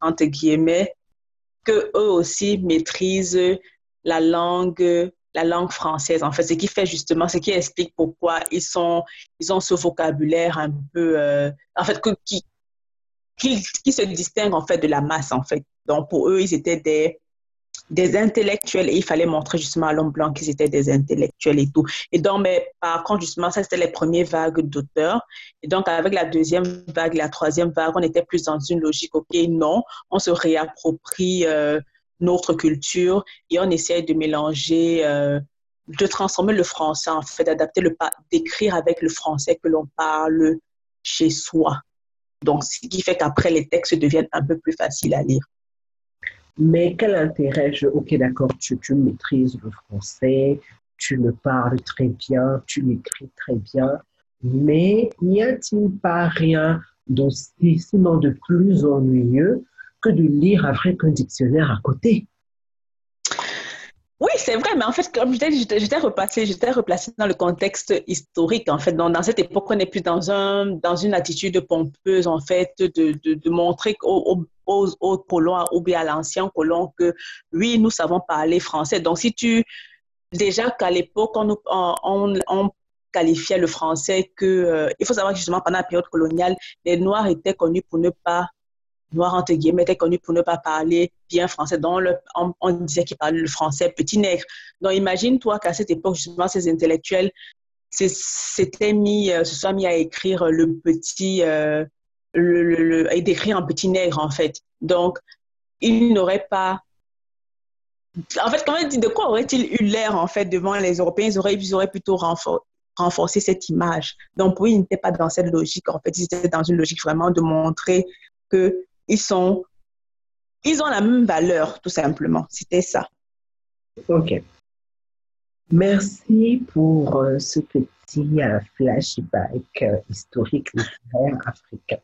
entre guillemets, que eux aussi maîtrisent la langue, la langue française. En fait, ce qui fait justement, ce qui explique pourquoi ils sont, ils ont ce vocabulaire un peu, euh, en fait, qui, qui, qui, se distingue en fait de la masse en fait. Donc pour eux, ils étaient des des intellectuels et il fallait montrer justement à l'homme blanc qu'ils étaient des intellectuels et tout. Et donc, mais par contre, justement, ça, c'était les premières vagues d'auteurs. Et donc, avec la deuxième vague, la troisième vague, on était plus dans une logique, OK, non, on se réapproprie euh, notre culture et on essaie de mélanger, euh, de transformer le français, en fait, d'adapter le, d'écrire avec le français que l'on parle chez soi. Donc, ce qui fait qu'après, les textes deviennent un peu plus faciles à lire. Mais quel intérêt je, Ok, d'accord, tu, maîtrises le français, tu le parles très bien, tu l'écris très bien, mais n'y a-t-il pas rien d'aussi, sinon de plus ennuyeux que de lire avec un dictionnaire à côté? Oui, c'est vrai, mais en fait, comme j'étais replacée, j'étais replacée dans le contexte historique, en fait. dans cette époque, on n'est plus dans, un, dans une attitude pompeuse, en fait, de, montrer aux, aux, colons ou bien à l'ancien colon que, oui, nous savons parler français. Donc, si tu... Déjà qu'à l'époque, on, on, on, qualifiait le français que... Euh, il faut savoir que justement, pendant la période coloniale, les Noirs étaient connus pour ne pas Noir, entre guillemets, était connu pour ne pas parler bien français. Donc, on, disait qu'il parlait le français petit nègre. Donc, imagine-toi qu'à cette époque, justement, ces intellectuels s'étaient mis, euh, se sont mis à écrire le petit, euh, le, et d'écrire un petit nègre, en fait. Donc, ils n'auraient pas en fait, comment dit, de quoi aurait-il eu l'air, en fait, devant les Européens? Ils auraient, ils auraient plutôt renforcé cette image. Donc, oui, ils n'étaient pas dans cette logique. En fait, ils étaient dans une logique vraiment de montrer que ils sont, ils ont la même valeur, tout simplement. C'était ça. OK. Merci pour euh, ce petit euh, flashback euh, historique littéraire africain.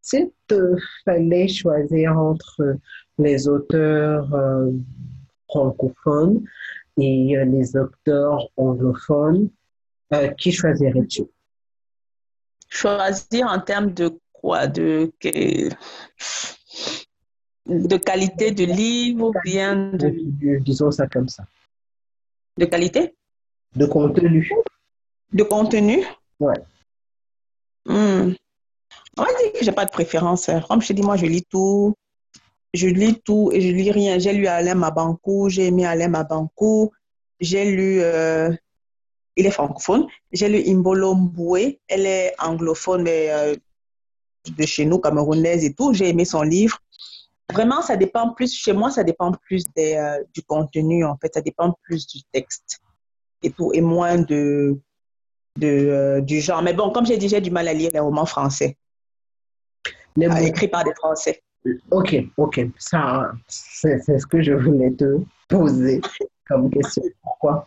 S'il te fallait choisir entre les auteurs francophones et les auteurs anglophones, qui choisirais-tu? Choisir en termes de de, de qualité de livre ou bien de... Disons ça comme ça. De qualité? De contenu. De contenu? Ouais. Hmm. On va dire que j'ai pas de préférence. Hein. Comme je te dis, moi, je lis tout. Je lis tout et je lis rien. J'ai lu Alain Mabankou, j'ai aimé Alain Mabankou, j'ai lu euh, il est francophone. J'ai lu Imbolo Mboué, elle est anglophone, mais euh, de chez nous, camerounaise et tout. J'ai aimé son livre. Vraiment, ça dépend plus, chez moi, ça dépend plus des, euh, du contenu, en fait. Ça dépend plus du texte et tout, et moins de, de euh, du genre. Mais bon, comme j'ai dit, j'ai du mal à lire les romans français. Les mots... Écrits par des Français. Ok, ok. Ça, c'est ce que je voulais te poser comme question. Pourquoi?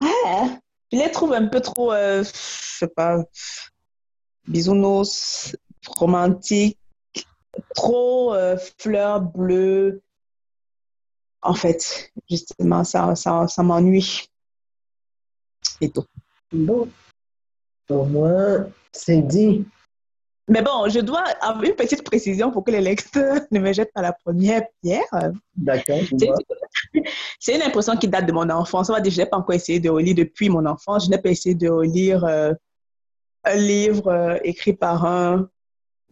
Ah, je les trouve un peu trop, euh, je sais pas, bisounours, romantique, trop euh, fleurs bleues. En fait, justement, ça, ça, ça m'ennuie. Et tout. Bon, au moins, c'est dit. Mais bon, je dois avoir une petite précision pour que les lecteurs ne me jettent pas la première pierre. D'accord. C'est une impression qui date de mon enfance. On va dire, je n'ai pas encore essayé de relire depuis mon enfance. Je n'ai pas essayé de relire euh, un livre euh, écrit par un,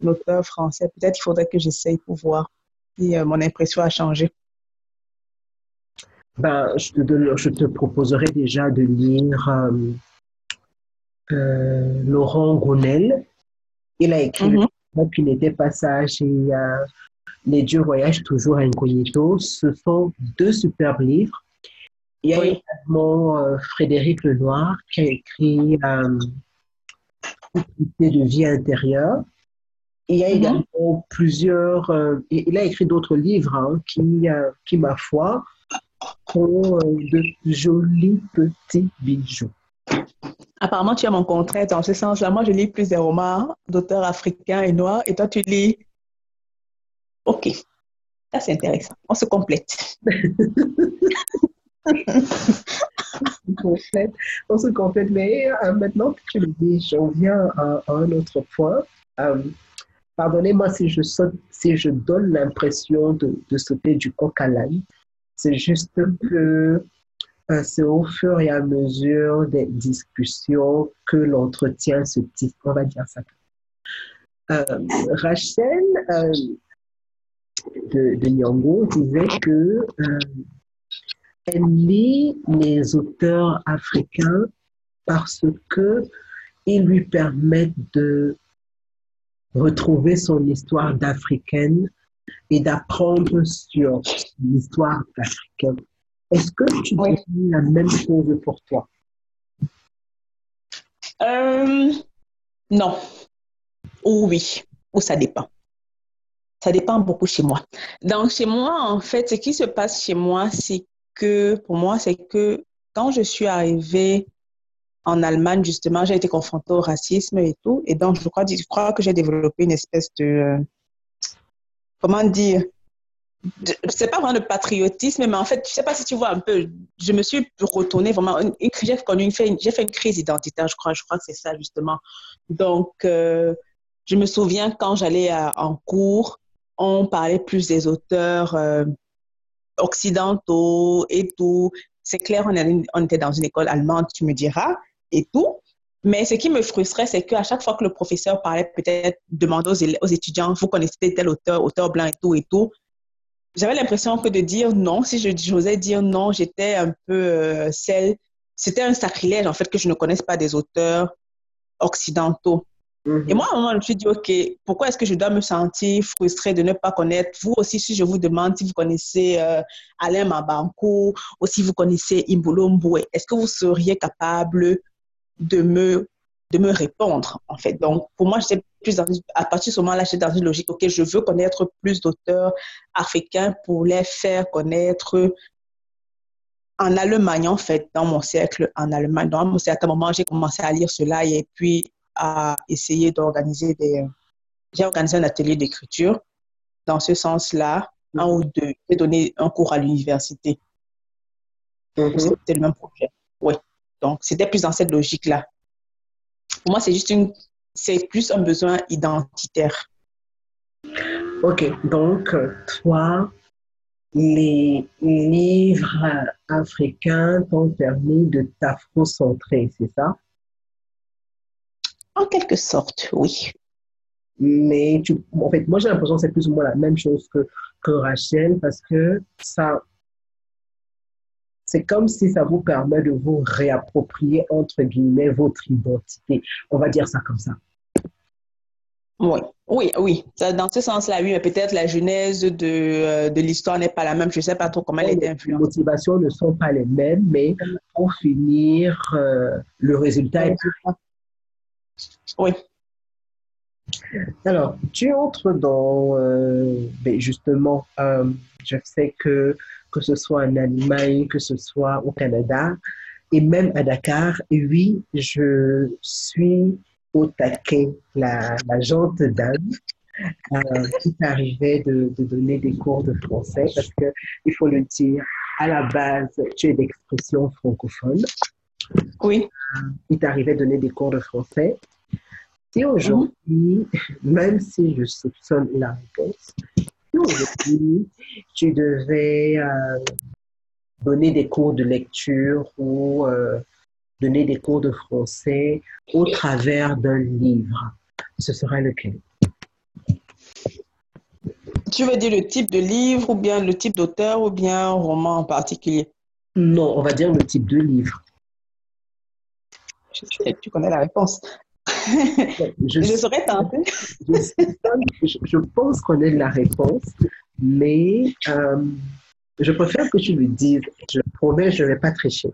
auteur français. Peut-être qu'il faudrait que j'essaye pour voir si euh, mon impression a changé. Ben, je, te, je te proposerai déjà de lire euh, Laurent Gounel. Il a écrit mm -hmm. n'était passage et Les dieux voyagent toujours incognito. Ce sont deux superbes livres. Il y a également Frédéric Lenoir qui a écrit de vie intérieure. il y a mhm. également plusieurs, euh, il a écrit d'autres livres hein, qui, euh, qui, ma foi, ont euh, de jolis petits bijoux. Apparemment, tu as mon contraire dans ce sens-là. Moi, je lis plus des romans d'auteurs africains et noirs, et toi, tu lis. Ok, ça c'est intéressant. On se complète. on se complète. Mais euh, maintenant que tu le dis, j'en viens à, un autre point. Euh, pardonnez-moi si je, si je donne l'impression de, sauter du coq à l'âne. C'est juste que euh, c'est au fur et à mesure des discussions que l'entretien se tisse. On va dire ça. Rachel de, de Nyongo disait que elle lit les auteurs africains parce que ils lui permettent de retrouver son histoire d'africaine et d'apprendre sur l'histoire africaine. Est-ce que tu oui. la même chose pour toi? Euh, non. Ou oui. Ou ça dépend. Ça dépend beaucoup chez moi. Donc, chez moi, en fait, ce qui se passe chez moi, c'est que pour moi, c'est que quand je suis arrivée en Allemagne, justement, j'ai été confrontée au racisme et tout. Et donc, je crois, je crois que j'ai développé une espèce de. Euh, comment dire c'est pas vraiment le patriotisme, mais en fait, je sais pas si tu vois un peu, je me suis retournée vraiment, j'ai fait une crise identitaire, je crois, je crois que c'est ça justement. Donc, euh, je me souviens quand j'allais en cours, on parlait plus des auteurs euh, occidentaux et tout. C'est clair, on, était dans une école allemande, tu me diras, et tout. Mais ce qui me frustrait, c'est qu'à chaque fois que le professeur parlait, peut-être demander aux, étudiants, vous connaissez tel auteur, auteur blanc et tout et tout, j'avais l'impression que de dire non, si j'osais dire non, j'étais un peu euh, celle, c'était un sacrilège en fait que je ne connaisse pas des auteurs occidentaux. Et moi, à un moment, je me suis dit, OK, pourquoi est-ce que je dois me sentir frustrée de ne pas connaître? Vous aussi, si je vous demande si vous connaissez euh, Alain Mabankou ou si vous connaissez Imbolo Mboué, est-ce que vous seriez capable de me, de me répondre, en fait? Donc, pour moi, j'étais plus dans, à partir de ce moment-là, j'étais dans une logique, OK, je veux connaître plus d'auteurs africains pour les faire connaître en Allemagne, en fait, dans mon cercle en Allemagne. Dans un certain moment, j'ai commencé à lire cela et puis à essayer d'organiser des... J'ai organisé un atelier d'écriture dans ce sens-là, un ou deux, et donner un cours à l'université. Mm-hmm. C'était le même projet. Oui. Donc, c'était plus dans cette logique-là. Pour moi, c'est juste une... C'est plus un besoin identitaire. OK. Donc, toi, les livres africains t'ont permis de t'afro-centrer, c'est ça? En quelque sorte, oui. Mais tu, en fait, moi j'ai l'impression que c'est plus ou moins la même chose que, que Rachel parce que ça, c'est comme si ça vous permet de vous réapproprier, entre guillemets, votre identité. On va dire ça comme ça. Oui, oui, oui. Dans ce sens-là, oui, mais peut-être la genèse de, euh, de l'histoire n'est pas la même. Je ne sais pas trop comment elle est influencée. Les motivations ne sont pas les mêmes, mais pour finir, euh, le résultat est oui. Alors, tu entres dans, euh, ben, justement, euh, je sais que que ce soit en Allemagne, que ce soit au Canada et même à Dakar, et oui, je suis au taquet, la, la jante d'âne euh, qui t'arrivait de, de, donner des cours de français parce que, il faut le dire, à la base, tu es d'expression francophone. Oui. il t'arrivait de donner des cours de français si aujourd'hui, même si je soupçonne la réponse, si aujourd'hui tu devais euh, donner des cours de lecture ou euh, donner des cours de français au travers d'un livre, ce serait lequel? Tu veux dire le type de livre ou bien le type d'auteur ou bien un roman en particulier? Non, on va dire le type de livre. Tu connais la réponse. je, serais tentée. je, je, pense qu'on ait la réponse, mais euh, je préfère que tu me dises. Je promets, je ne vais pas tricher.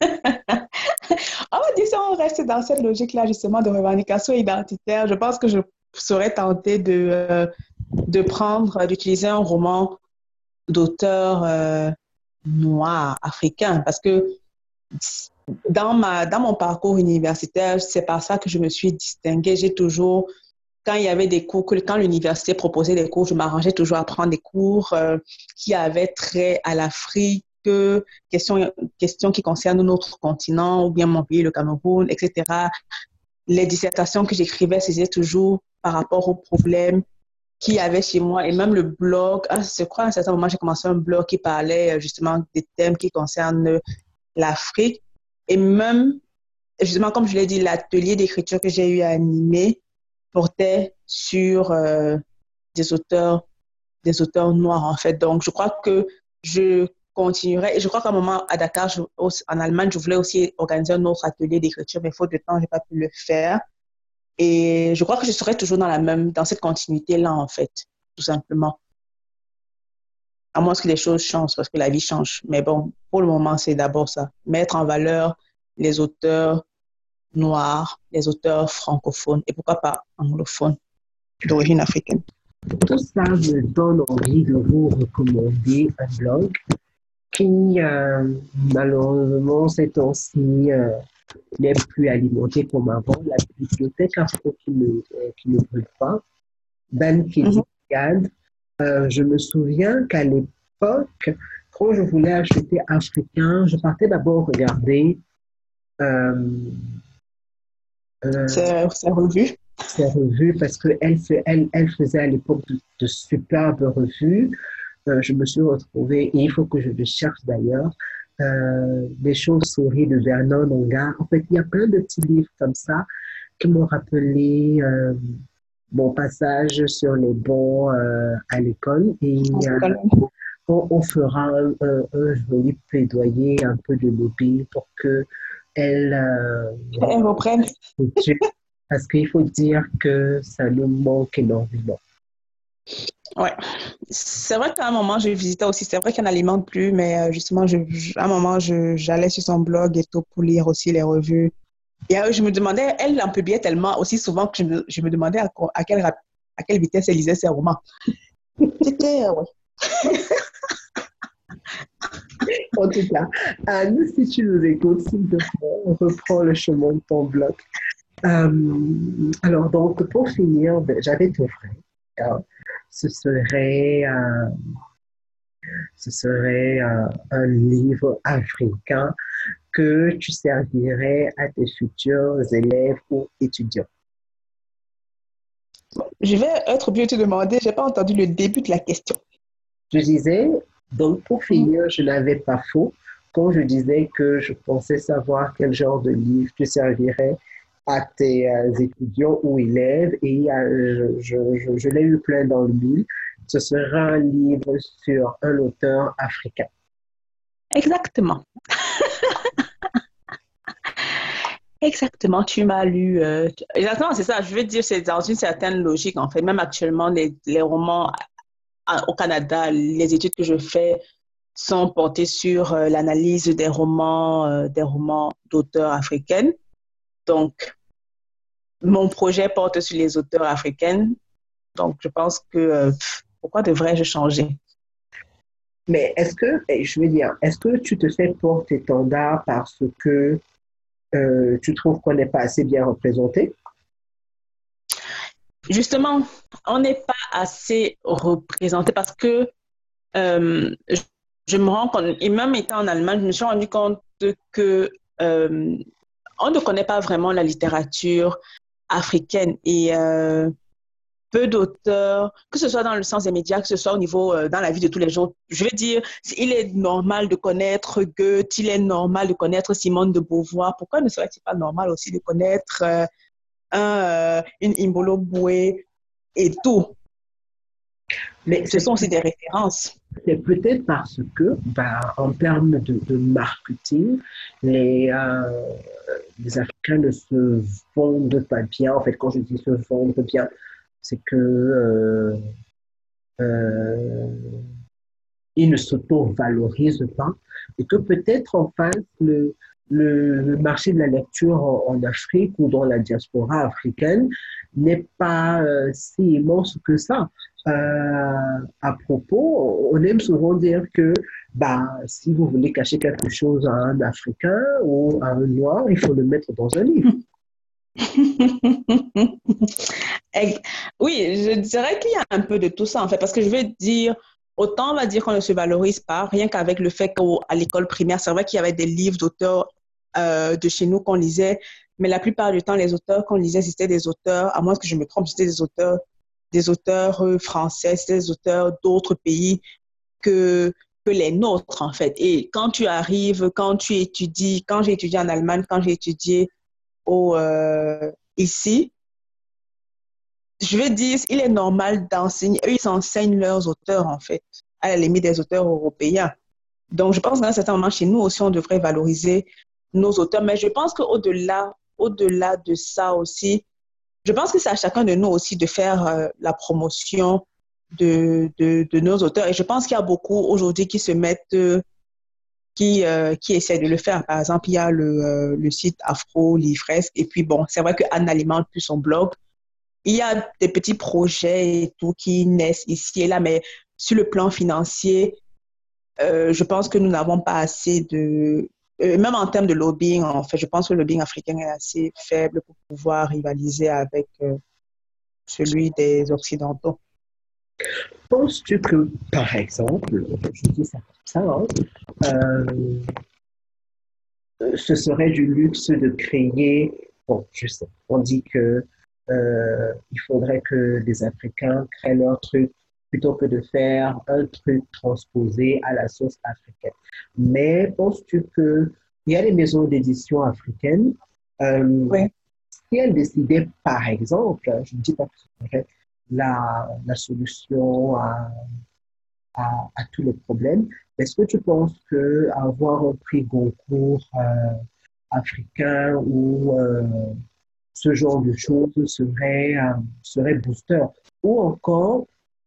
oh, disons, on reste dans cette logique-là, justement, de revendication identitaire. Je pense que je serais tentée de, euh, de prendre, d'utiliser un roman d'auteur euh, noir, africain, parce que dans, ma, dans mon parcours universitaire, c'est par ça que je me suis distinguée. J'ai toujours, quand il y avait des cours, quand l'université proposait des cours, je m'arrangeais toujours à prendre des cours euh, qui avaient trait à l'Afrique, questions, questions qui concernent notre continent ou bien mon pays, le Cameroun, etc. Les dissertations que j'écrivais, c'était toujours par rapport aux problèmes qu'il y avait chez moi et même le blog. Je crois à un certain moment, j'ai commencé un blog qui parlait euh, justement des thèmes qui concernent l'Afrique. Et même, justement, comme je l'ai dit, l'atelier d'écriture que j'ai eu à animer portait sur euh, des auteurs des auteurs noirs, en fait. Donc, je crois que je continuerai. Et je crois qu'à un moment, à Dakar, en Allemagne, je voulais aussi organiser un autre atelier d'écriture, mais faute de temps, je n'ai pas pu le faire. Et je crois que je serai toujours dans la même, dans cette continuité-là, en fait, tout simplement. À moins que les choses changent, parce que la vie change. Mais bon, pour le moment, c'est d'abord ça. Mettre en valeur les auteurs noirs, les auteurs francophones, et pourquoi pas anglophones, d'origine africaine. Tout ça me donne envie de vous recommander un blog qui, euh, malheureusement, ces temps-ci, euh, n'est plus alimenté comme avant. La bibliothèque afro qui ne, euh, qui ne brûle pas. Ben mhm. Euh, je me souviens qu'à l'époque, quand je voulais acheter africain, je partais d'abord regarder euh, euh, c'est revues. Ces revues, parce qu'elle elle, elle faisait à l'époque de, superbes revues. je me suis retrouvée, et il faut que je le cherche d'ailleurs, euh, des chauves-souris de Vernon Ongar. En fait, il y a plein de petits livres comme ça qui m'ont rappelé euh, mon passage sur les bancs euh, à l'école. Et on, fera un, joli plaidoyer, un peu de lobby pour que elle, elle reprenne. Parce qu'il faut dire que ça nous manque énormément. Ouais. C'est vrai qu'à un moment, je visitais aussi. C'est vrai qu'elle n'alimente plus, mais euh, justement, je, à un moment, j'allais sur son blog et tout pour lire aussi les revues. Et euh, je me demandais, elle en publiait tellement aussi souvent que je me, je me demandais à, à, quelle, à quelle vitesse elle lisait ses romans. C'était, euh, ouais. en tout cas, Anne, si tu nous écoutes, s'il te plaît, on reprend le chemin de ton blog. alors, donc, pour finir, ben, j'avais tout vrai ce serait, euh, ce serait euh, un livre africain que tu servirais à tes futurs élèves ou étudiants. Je vais être obligée de te demander, je n'ai pas entendu le début de la question. Je disais, donc pour finir, je n'avais pas faux quand je disais que je pensais savoir quel genre de livre tu servirais à tes euh, étudiants ou élèves et euh, je, je, je, l'ai eu plein dans le mille. Ce sera un livre sur un auteur africain. Exactement. Exactement, tu m'as lu. Euh, exactement, c'est ça. Je veux dire, c'est dans une certaine logique, en fait. Même actuellement, les, romans au Canada, les études que je fais sont portées sur l'analyse des romans, des romans d'auteurs africaines. Donc, mon projet porte sur les auteurs africaines. Donc, je pense que euh, pourquoi devrais-je changer? Mais est-ce que, je veux dire, est-ce que tu te fais porte-étendard parce que euh, tu trouves qu'on n'est pas assez bien représenté? Justement, on n'est pas assez représenté parce que euh, je, me rends compte, et même étant en Allemagne, je me suis rendu compte que on ne connaît pas vraiment la littérature africaine et euh, peu d'auteurs, que ce soit dans le sens des médias, que ce soit au niveau euh, dans la vie de tous les jours. Je veux dire, il est normal de connaître Goethe, il est normal de connaître Simone de Beauvoir. Pourquoi ne serait-il pas normal aussi de connaître euh, un, une Imbolo Boué et tout? Mais ce sont aussi des références. C'est peut-être parce que, bah, en termes de, marketing, les, euh, les Africains ne se vendent pas bien. En fait, quand je dis se vendre bien, c'est que euh, euh, ils ne s'auto-valorisent pas et que peut-être en face, le, marché de la lecture en, Afrique ou dans la diaspora africaine n'est pas euh, si immense que ça. À propos, on aime souvent dire que bah, si vous voulez cacher quelque chose à un Africain ou à un Noir, il faut le mettre dans un livre. Oui, je dirais qu'il y a un peu de tout ça en fait, parce que je veux dire, autant on va dire qu'on ne se valorise pas, rien qu'avec le fait qu'à l'école primaire, c'est vrai qu'il y avait des livres d'auteurs euh, de chez nous qu'on lisait, mais la plupart du temps, les auteurs qu'on lisait, c'était des auteurs, à moins que je me trompe, c'était des auteurs, des auteurs euh, français, c'était des auteurs d'autres pays que, que les nôtres, en fait. Et quand tu arrives, quand tu étudies, quand j'ai étudié en Allemagne, quand j'ai étudié au, euh, ici, je veux dire, il est normal d'enseigner, eux, ils enseignent leurs auteurs, en fait, à la limite des auteurs européens. Donc, je pense qu'à un certain moment, chez nous aussi, on devrait valoriser nos auteurs. Mais je pense qu'au-delà au-delà de ça aussi, je pense que c'est à chacun de nous aussi de faire euh, la promotion de, de, de, nos auteurs. Et je pense qu'il y a beaucoup aujourd'hui qui se mettent, euh, qui, euh, qui essaient de le faire. Par exemple, il y a le, le site Afro Livresque. Et puis, bon, c'est vrai que Anne alimente plus son blog. Il y a des petits projets et tout qui naissent ici et là, mais sur le plan financier, je pense que nous n'avons pas assez de, euh, même en termes de lobbying, en fait, je pense que le lobbying africain est assez faible pour pouvoir rivaliser avec euh, celui des Occidentaux. Penses-tu que, par exemple, je dis ça comme ça, hein, euh, ce serait du luxe de créer, bon, je sais, on dit que il faudrait que les Africains créent leur truc plutôt que de faire un truc transposé à la sauce africaine. Mais penses-tu qu'il y a des maisons d'édition africaines euh, si elles décidaient, par exemple, je ne dis pas que la, solution à, tous les problèmes, est-ce que tu penses qu'avoir un prix Goncourt euh, africain ou euh, ce genre de choses serait, serait booster? Ou encore,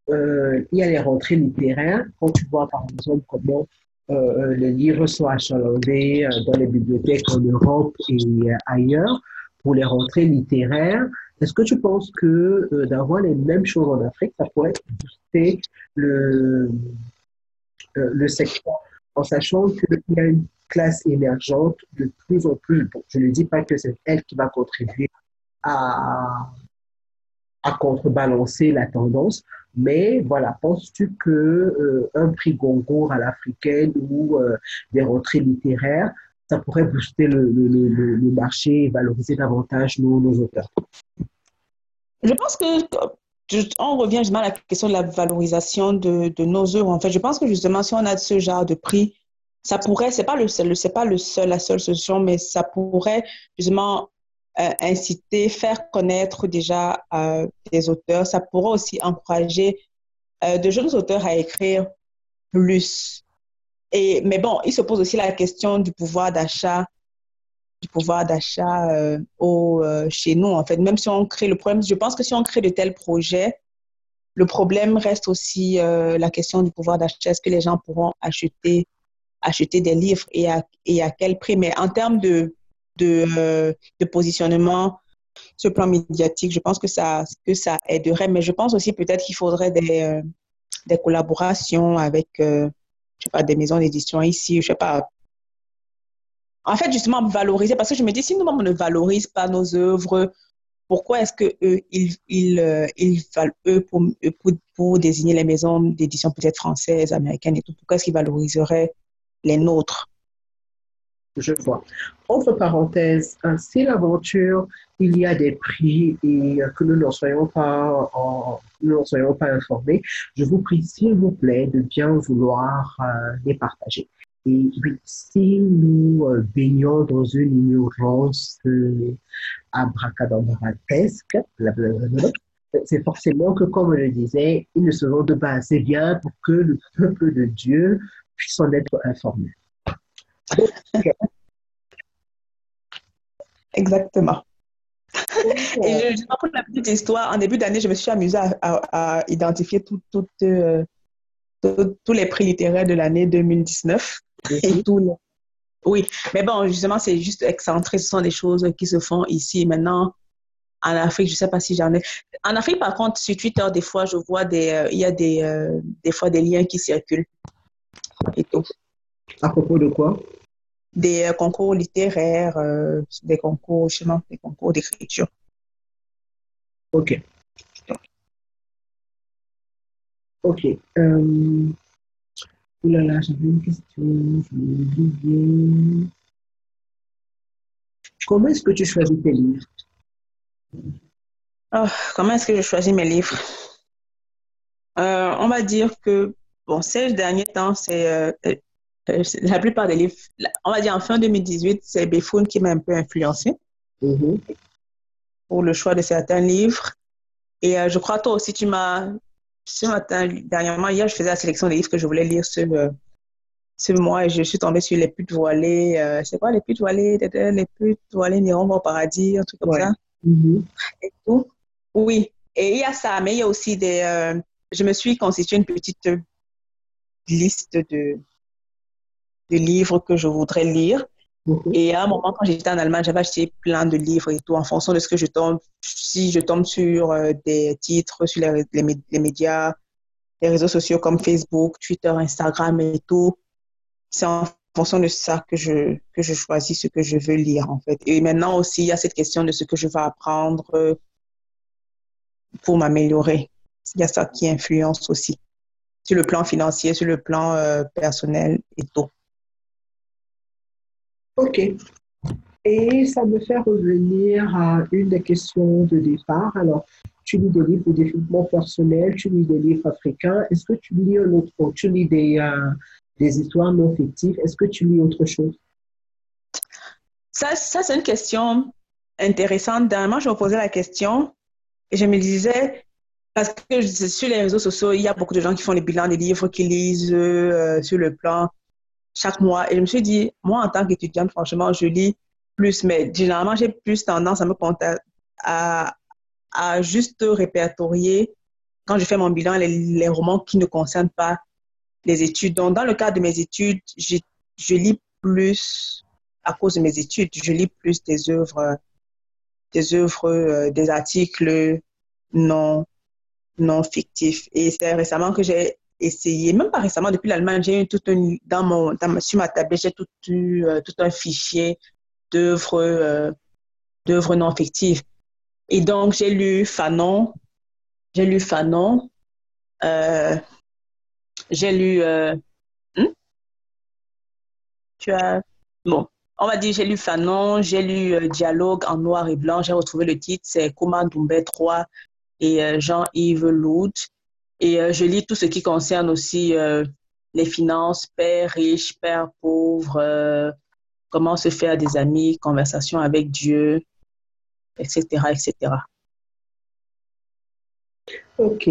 euh, il y a les rentrées littéraires. Quand tu vois, par exemple, comment euh, euh, les livres sont achalandés dans les bibliothèques en Europe et ailleurs pour les rentrées littéraires, est-ce que tu penses que d'avoir les mêmes choses en Afrique, ça pourrait booster le, le secteur en sachant qu'il y a une classe émergente de plus en plus? Bon, je ne dis pas que c'est elle qui va contribuer à, à contrebalancer la tendance, mais voilà, penses-tu que euh, un prix Goncourt à l'africaine ou euh, des rentrées littéraires, ça pourrait booster le, marché et valoriser davantage nos, auteurs Je pense que on revient justement à la question de la valorisation de, nos œuvres. En fait, je pense que justement, si on a ce genre de prix, ça pourrait, c'est pas le seul, c'est pas la seule solution, mais ça pourrait justement euh, inciter, faire connaître déjà euh, des auteurs. Ça pourrait aussi encourager euh, de jeunes auteurs à écrire plus. Mais bon, il se pose aussi la question du pouvoir d'achat du pouvoir d'achat au chez nous, en fait. Même si on crée le problème, je pense que si on crée de tels projets, le problème reste aussi la question du pouvoir d'achat. Est-ce que les gens pourront acheter, acheter des livres et à, et à quel prix? Mais en termes de, de, euh, de positionnement le plan médiatique. Je pense que ça, que ça aiderait, mais je pense aussi peut-être qu'il faudrait des, euh, des collaborations avec euh, je sais pas, des maisons d'édition ici, je sais pas. En fait, justement, valoriser, parce que je me dis, si nous on ne valorise pas nos œuvres, pourquoi est-ce que eux, ils, ils, ils valent, eux, pour, pour, pour désigner les maisons d'édition peut-être françaises, américaines et tout, pourquoi est-ce qu'ils valoriseraient les nôtres? Je vois. Entre parenthèses, si l'aventure, il y a des prix et que nous n'en soyons pas, nous soyons pas informés, je vous prie, s'il vous plaît, de bien vouloir euh, les partager. Et si nous euh, baignons dans une ignorance euh, abracadabrantesque, c'est forcément que, comme je le disais, ils ne seront de base assez bien pour que le peuple de Dieu puisse en être informé. Exactement. Et je, pour la petite histoire, en début d'année, je me suis amusée à, identifier euh, tous les prix littéraires de l'année 2019 et tous Oui, mais bon, justement, c'est juste excentré. Ce sont des choses qui se font ici maintenant. En Afrique, je ne sais pas si j'en ai. En Afrique, par contre, sur Twitter, des fois, je vois des, euh, il y a des, euh, des fois des liens qui circulent et tout. À propos de quoi? Des euh, concours littéraires, des concours, justement, des concours d'écriture. Ok. Ok. Euh... Là là, j'avais une question, je l'ai oubliée. Comment est-ce que tu choisis tes livres? Oh, Comment est-ce que je choisis mes livres? Euh, On va dire que, bon, ces derniers temps, c'est euh, euh, la plupart des livres, on va dire en fin 2018, c'est Beffoun qui m'a un peu influencé Mhm. pour le choix de certains livres. Et euh, je crois toi aussi, tu m'as, ce matin, dernièrement, hier, je faisais la sélection des livres que je voulais lire ce, euh, ce mois et je suis tombée sur Les putes voilées. euh, c'est quoi Les putes voilées Les putes voilées n'iront pas au paradis, un truc comme Ouais. ça. Mhm. et tout. Oui, et il y a ça, mais il y a aussi des... euh, je me suis constitué une petite liste de, de livres que je voudrais lire. Mhm. Et à un moment, quand j'étais en Allemagne, j'avais acheté plein de livres et tout en fonction de ce que je tombe. Si je tombe sur euh, des titres, sur les, les mé- les médias, les réseaux sociaux comme Facebook, Twitter, Instagram et tout, c'est en fonction de ça que je, que je choisis ce que je veux lire, en fait. Et maintenant aussi, il y a cette question de ce que je vais apprendre euh, pour m'améliorer. Il y a ça qui influence aussi sur le plan financier, sur le plan euh, personnel et tout. Ok. Et ça me fait revenir à une des questions de départ. Alors, tu lis des livres de développement personnel, tu lis des livres africains. Est-ce que tu lis un autre, tu lis des, euh, des histoires non fictives? Est-ce que tu lis autre chose? Ça, ça c'est une question intéressante. Dernièrement, je me posais la question et je me disais, parce que sur les réseaux sociaux, il y a beaucoup de gens qui font les bilans des livres qu'ils lisent euh, sur le plan chaque mois. Et je me suis dit, moi, en tant qu'étudiante, franchement, je lis plus, mais généralement, j'ai plus tendance à me à, à juste répertorier, quand je fais mon bilan, les, les romans qui ne concernent pas les études. Donc, dans le cadre de mes études, je, je lis plus à cause de mes études, je lis plus des œuvres, des œuvres, euh, des articles non, non fictifs. Et c'est récemment que j'ai essayé, même pas récemment, depuis l'Allemagne, j'ai eu tout un, dans mon, dans sur ma tablette, j'ai tout, eu, euh, tout un fichier d'œuvres, euh, non fictives. Et donc, j'ai lu Fanon, j'ai lu Fanon, euh, j'ai lu, euh, hmm? tu as, bon, on va dire, j'ai lu Fanon, j'ai lu Dialogue en noir et blanc, j'ai retrouvé le titre, c'est Comment Doumbé 3 et Jean-Yves Loud. Et euh, je lis tout ce qui concerne aussi euh, les finances, père riche, père pauvre, euh, comment se faire des amis, conversation avec Dieu, etc., etc. Ok.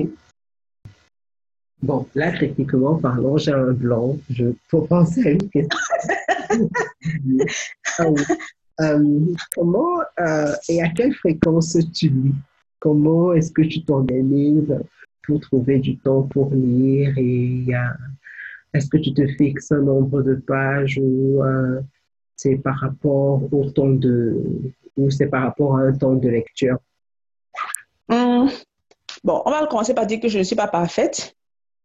Bon, là, techniquement parlant, j'ai un blanc. Je faut penser à une question. Ah oui. Euh, comment euh, et à quelle fréquence tu lis? Comment est-ce que tu t'organises? Pour trouver du temps pour lire et est-ce que tu te fixes un nombre de pages ou euh, c'est par rapport au temps de ou c'est par rapport à un temps de lecture? Hum, Bon, on va commencer par dire que je ne suis pas parfaite.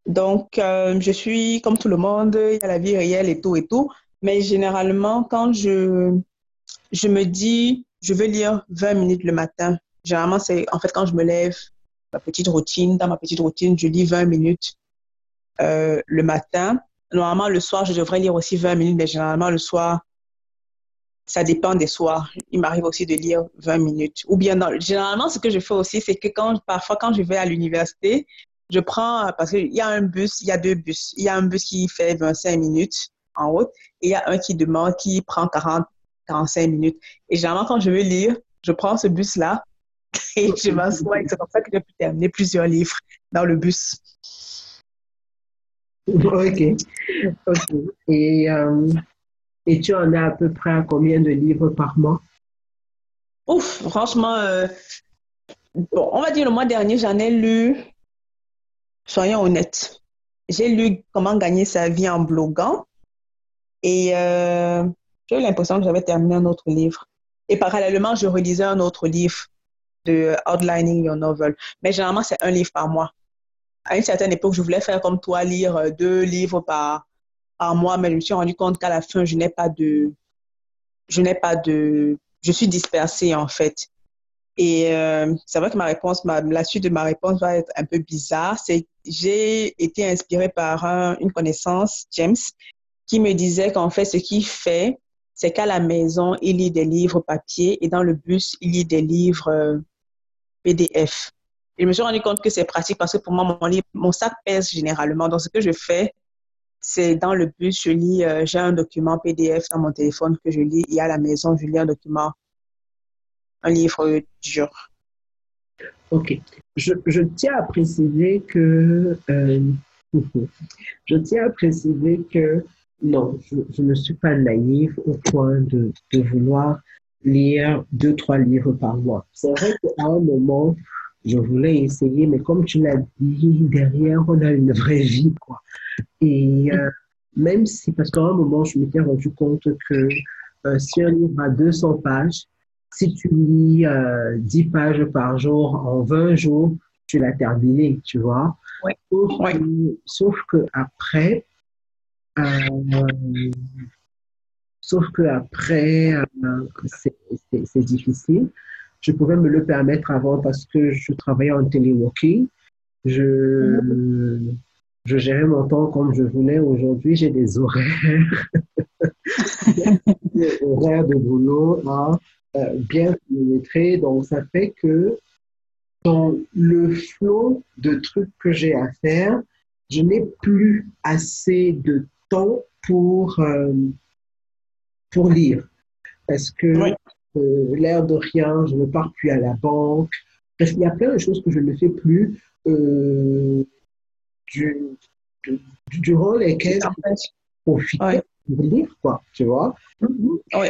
Donc, euh, je suis comme tout le monde, il y a la vie réelle et tout et tout. Mais généralement, quand je, je me dis, je veux lire 20 minutes le matin, généralement, c'est en fait quand je me lève, ma petite routine, dans ma petite routine, je lis 20 minutes euh, le matin. Normalement, le soir, je devrais lire aussi 20 minutes, mais généralement, le soir, ça dépend des soirs. Il m'arrive aussi de lire 20 minutes. Ou bien, dans- généralement, ce que je fais aussi, c'est que quand, parfois, quand je vais à l'université, je prends, parce qu'il y a un bus, il y a deux bus. Il y a un bus qui fait 25 minutes en route et il y a un qui demande, qui prend 40, 45 minutes. Et généralement, quand je veux lire, je prends ce bus-là et je m'assois. Et c'est comme ça que j'ai pu terminer plusieurs livres dans le bus. Ok, ok. Et, euh, et tu en as à peu près à combien de livres par mois? Ouf, franchement, euh, bon, on va dire le mois dernier, j'en ai lu, soyons honnêtes, j'ai lu Comment gagner sa vie en bloguant et euh, j'ai eu l'impression que j'avais terminé un autre livre. Et parallèlement, je relisais un autre livre de Outlining Your Novel. Mais généralement, c'est un livre par mois. À une certaine époque, je voulais faire comme toi, lire euh, deux livres par, par mois, mais je me suis rendu compte qu'à la fin, je n'ai pas de... Je n'ai pas de... Je suis dispersée, en fait. Et euh, c'est vrai que ma réponse, la suite de ma réponse va être un peu bizarre. C'est j'ai été inspirée par une connaissance, James, qui me disait qu'en fait, ce qu'il fait, c'est qu'à la maison, il lit des livres papier et dans le bus, il lit des livres euh, PDF. Je me suis rendu compte que c'est pratique parce que pour moi, mon, sac pèse généralement. Donc, ce que je fais, c'est dans le bus, je lis, euh, j'ai un document PDF dans mon téléphone que je lis et à la maison, je lis un document un livre dur. Ok. Je, tiens à préciser que euh, je tiens à préciser que non, je, ne suis pas naïve au point de, vouloir lire deux, trois livres par mois. C'est vrai qu'à un moment, je voulais essayer, mais comme tu l'as dit, derrière, on a une vraie vie, quoi. Et euh, même si, parce qu'à un moment, je m'étais rendu compte que euh, si un livre a 200 pages, si tu lis euh, 10 pages par jour en 20 jours, tu l'as terminé, tu vois. Sauf, que, euh, sauf que après, euh, c'est difficile. Je pouvais me le permettre avant parce que je travaillais en téléworking. Je, je gérais mon temps comme je voulais. Aujourd'hui, j'ai des horaires, des horaires de boulot. Hein. Euh, bien millimétré. Donc, ça fait que dans le flot de trucs que j'ai à faire, je n'ai plus assez de temps pour, euh, pour lire. Parce que euh, l'air de rien, je ne pars plus à la banque. Parce qu'il y a plein de choses que je ne fais plus du, durant lesquelles je profite pour lire, quoi, tu vois. Oui.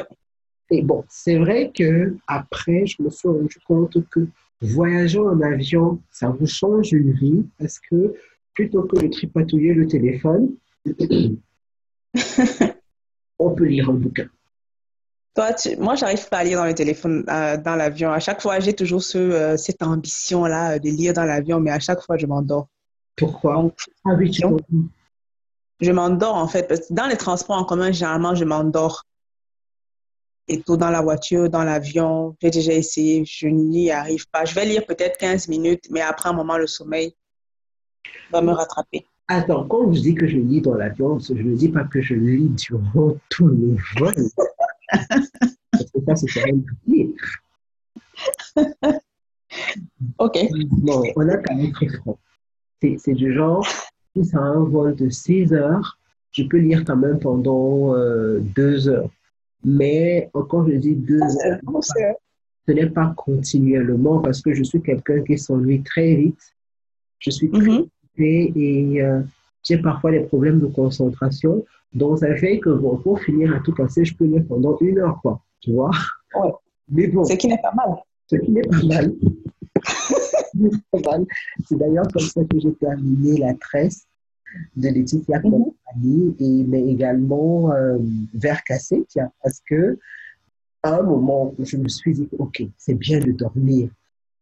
Et bon, c'est vrai que après, je me suis rendu compte que voyager en avion, ça vous change une vie parce que plutôt que de tripatouiller le téléphone, on peut lire un bouquin. Toi, moi, j'arrive pas à lire dans le téléphone, euh, dans l'avion. À chaque fois, j'ai toujours ce, euh, cette ambition-là de lire dans l'avion, mais à chaque fois, je m'endors. Pourquoi? Ah oui, tu Je m'endors, en fait. Parce que dans les transports en commun, généralement, je m'endors et tout dans la voiture, dans l'avion. J'ai déjà essayé, je n'y arrive pas. Je vais lire peut-être 15 minutes, mais après un moment, le sommeil va me rattraper. Attends, quand je dis que je lis dans l'avion, je ne dis pas que je lis durant tout le vol. Parce que ça, c'est quand même lire. OK. Bon, on a quand même très franc. C'est du genre, si c'est un vol de 6 heures, je peux lire quand même pendant euh, 2 heures. Mais quand je dis deux heures, ce n'est pas continuellement parce que je suis quelqu'un qui s'ennuie très vite. Je suis très mm et euh, j'ai parfois des problèmes de concentration. Donc, ça fait que bon, pour finir à tout casser, je peux lire pendant une heure, quoi. Tu vois? Ouais. Mais bon. Ce qui n'est pas mal. Ce qui n'est pas mal. C'est d'ailleurs comme ça que j'ai terminé la tresse de Laetitia mm et, mais également euh, vers cassé, tiens, parce que à un moment, je me suis dit, OK, c'est bien de dormir,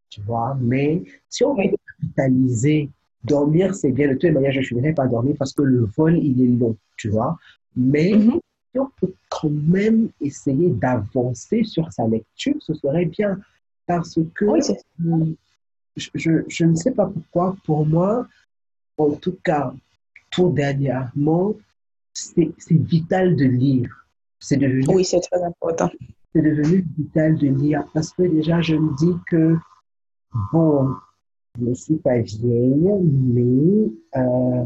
tu vois, mais si on veut capitaliser, dormir, c'est bien. De toute manière, je ne finirai pas dormir parce que le vol, il est long, tu vois. Mais si on peut quand même essayer d'avancer sur sa lecture, ce serait bien. Parce que je, je, je, ne sais pas pourquoi, pour moi, en tout cas, tout dernièrement, c'est vital de lire. C'est devenu, oui, c'est très important. C'est devenu vital de lire parce que déjà, je me dis que, bon, je ne suis pas vieille, mais euh,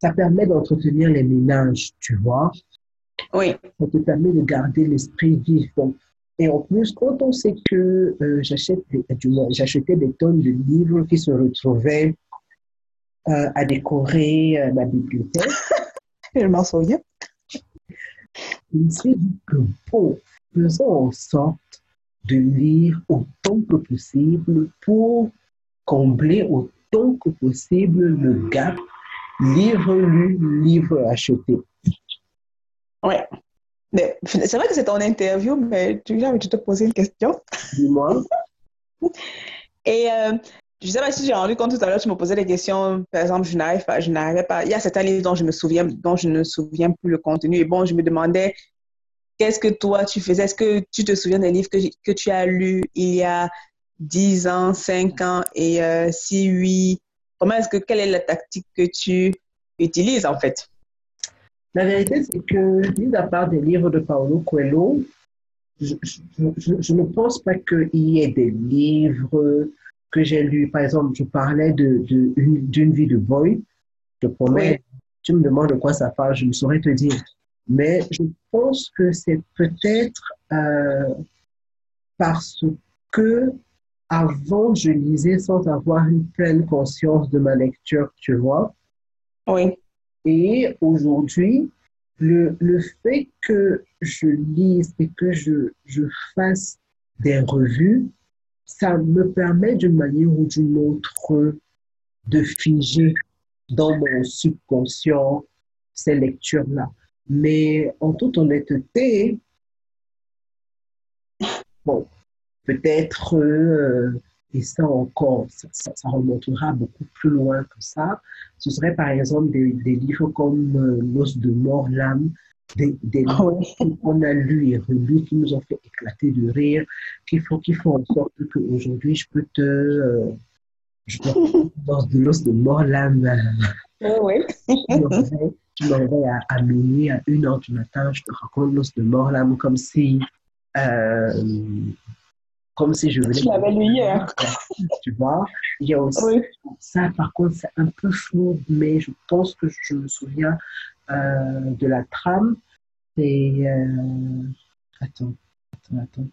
ça permet d'entretenir les ménages, tu vois. Oui. Ça te permet de garder l'esprit vif. et en plus, quand on sait que euh, j'achète, j'achetais des tonnes de livres qui se retrouvaient euh, à décorer euh, ma bibliothèque. Je m'en souviens. Je me suis dit que bon, faisons en sorte de lire autant que possible pour combler autant que possible le gap livre lu, livre acheté. Ouais. Mais c'est vrai que c'est ton interview, mais tu viens de te poser une question. Dis-moi. Et euh, je ne sais pas si j'ai rendu compte tout à l'heure, tu me posais des questions. Par exemple, je n'arrive pas, je n'arrivais pas. Il y a certains livres dont je me souviens, dont je ne me souviens plus le contenu. Et bon, je me demandais, qu'est-ce que toi tu faisais? Est-ce que tu te souviens des livres que, que tu as lus? Il y a 10 ans, 5 ans? Et euh, si oui, comment est-ce que, quelle est la tactique que tu utilises en fait? La vérité, c'est que, mis à part des livres de Paolo Coelho, je, je, ne pense pas qu'il y ait des livres que j'ai lus. Par exemple, je parlais d'une de, vie de boy. Je promets, tu me demandes de quoi ça parle, je ne saurais te dire. Mais je pense que c'est peut-être euh, parce que avant, je lisais sans avoir une pleine conscience de ma lecture, tu vois. Oui. Et aujourd'hui, le, le, fait que je lise et que je, je fasse des revues, ça me permet d'une manière ou d'une autre de figer dans mon subconscient ces lectures-là. Mais en toute honnêteté, bon, peut-être euh, et ça encore, ça, remontera beaucoup plus loin que ça. Ce serait par exemple des, livres comme euh, L'os de mort, l'âme, des, des ah livres qu'on a lus et relus qui nous ont fait éclater de rire, qu'il faut, qu'il faut en sorte qu'aujourd'hui je peux te. Euh, je dans de l'os de mort, l'âme. Ah oui. tu m'envoies à, à, minuit, à une heure du matin, je te raconte l'os de mort, l'âme, comme si. Euh, comme si je venais. Tu l'avais lu hier. Tu vois, il y a aussi ça, par contre, c'est un peu flou, mais je pense que je me souviens euh, de la trame. C'est. Euh, attends, attends, attends.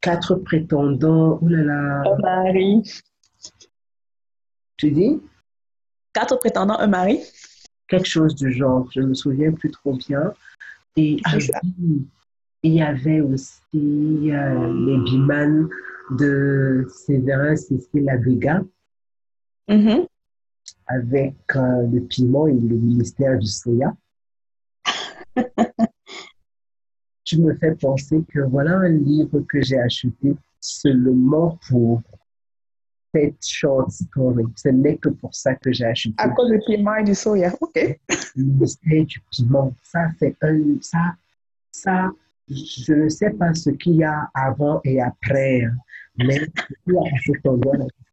Quatre prétendants. Oh là là. Un mari. Tu dis? Quatre prétendants, un mari. Quelque chose du genre, je ne me souviens plus trop bien. Et ah, il y avait aussi euh, les bimans de Séverin Cécile Abega mm-hmm. avec euh, le piment et le ministère du soya. tu me fais penser que voilà un livre que j'ai acheté seulement pour cette short story. Ce n'est que pour ça que j'ai acheté. À cause du piment et du soya, ok. Le ministère du piment, ça c'est un... Ça, ça, je ne sais pas ce qu'il y a avant et après, hein, mais il y a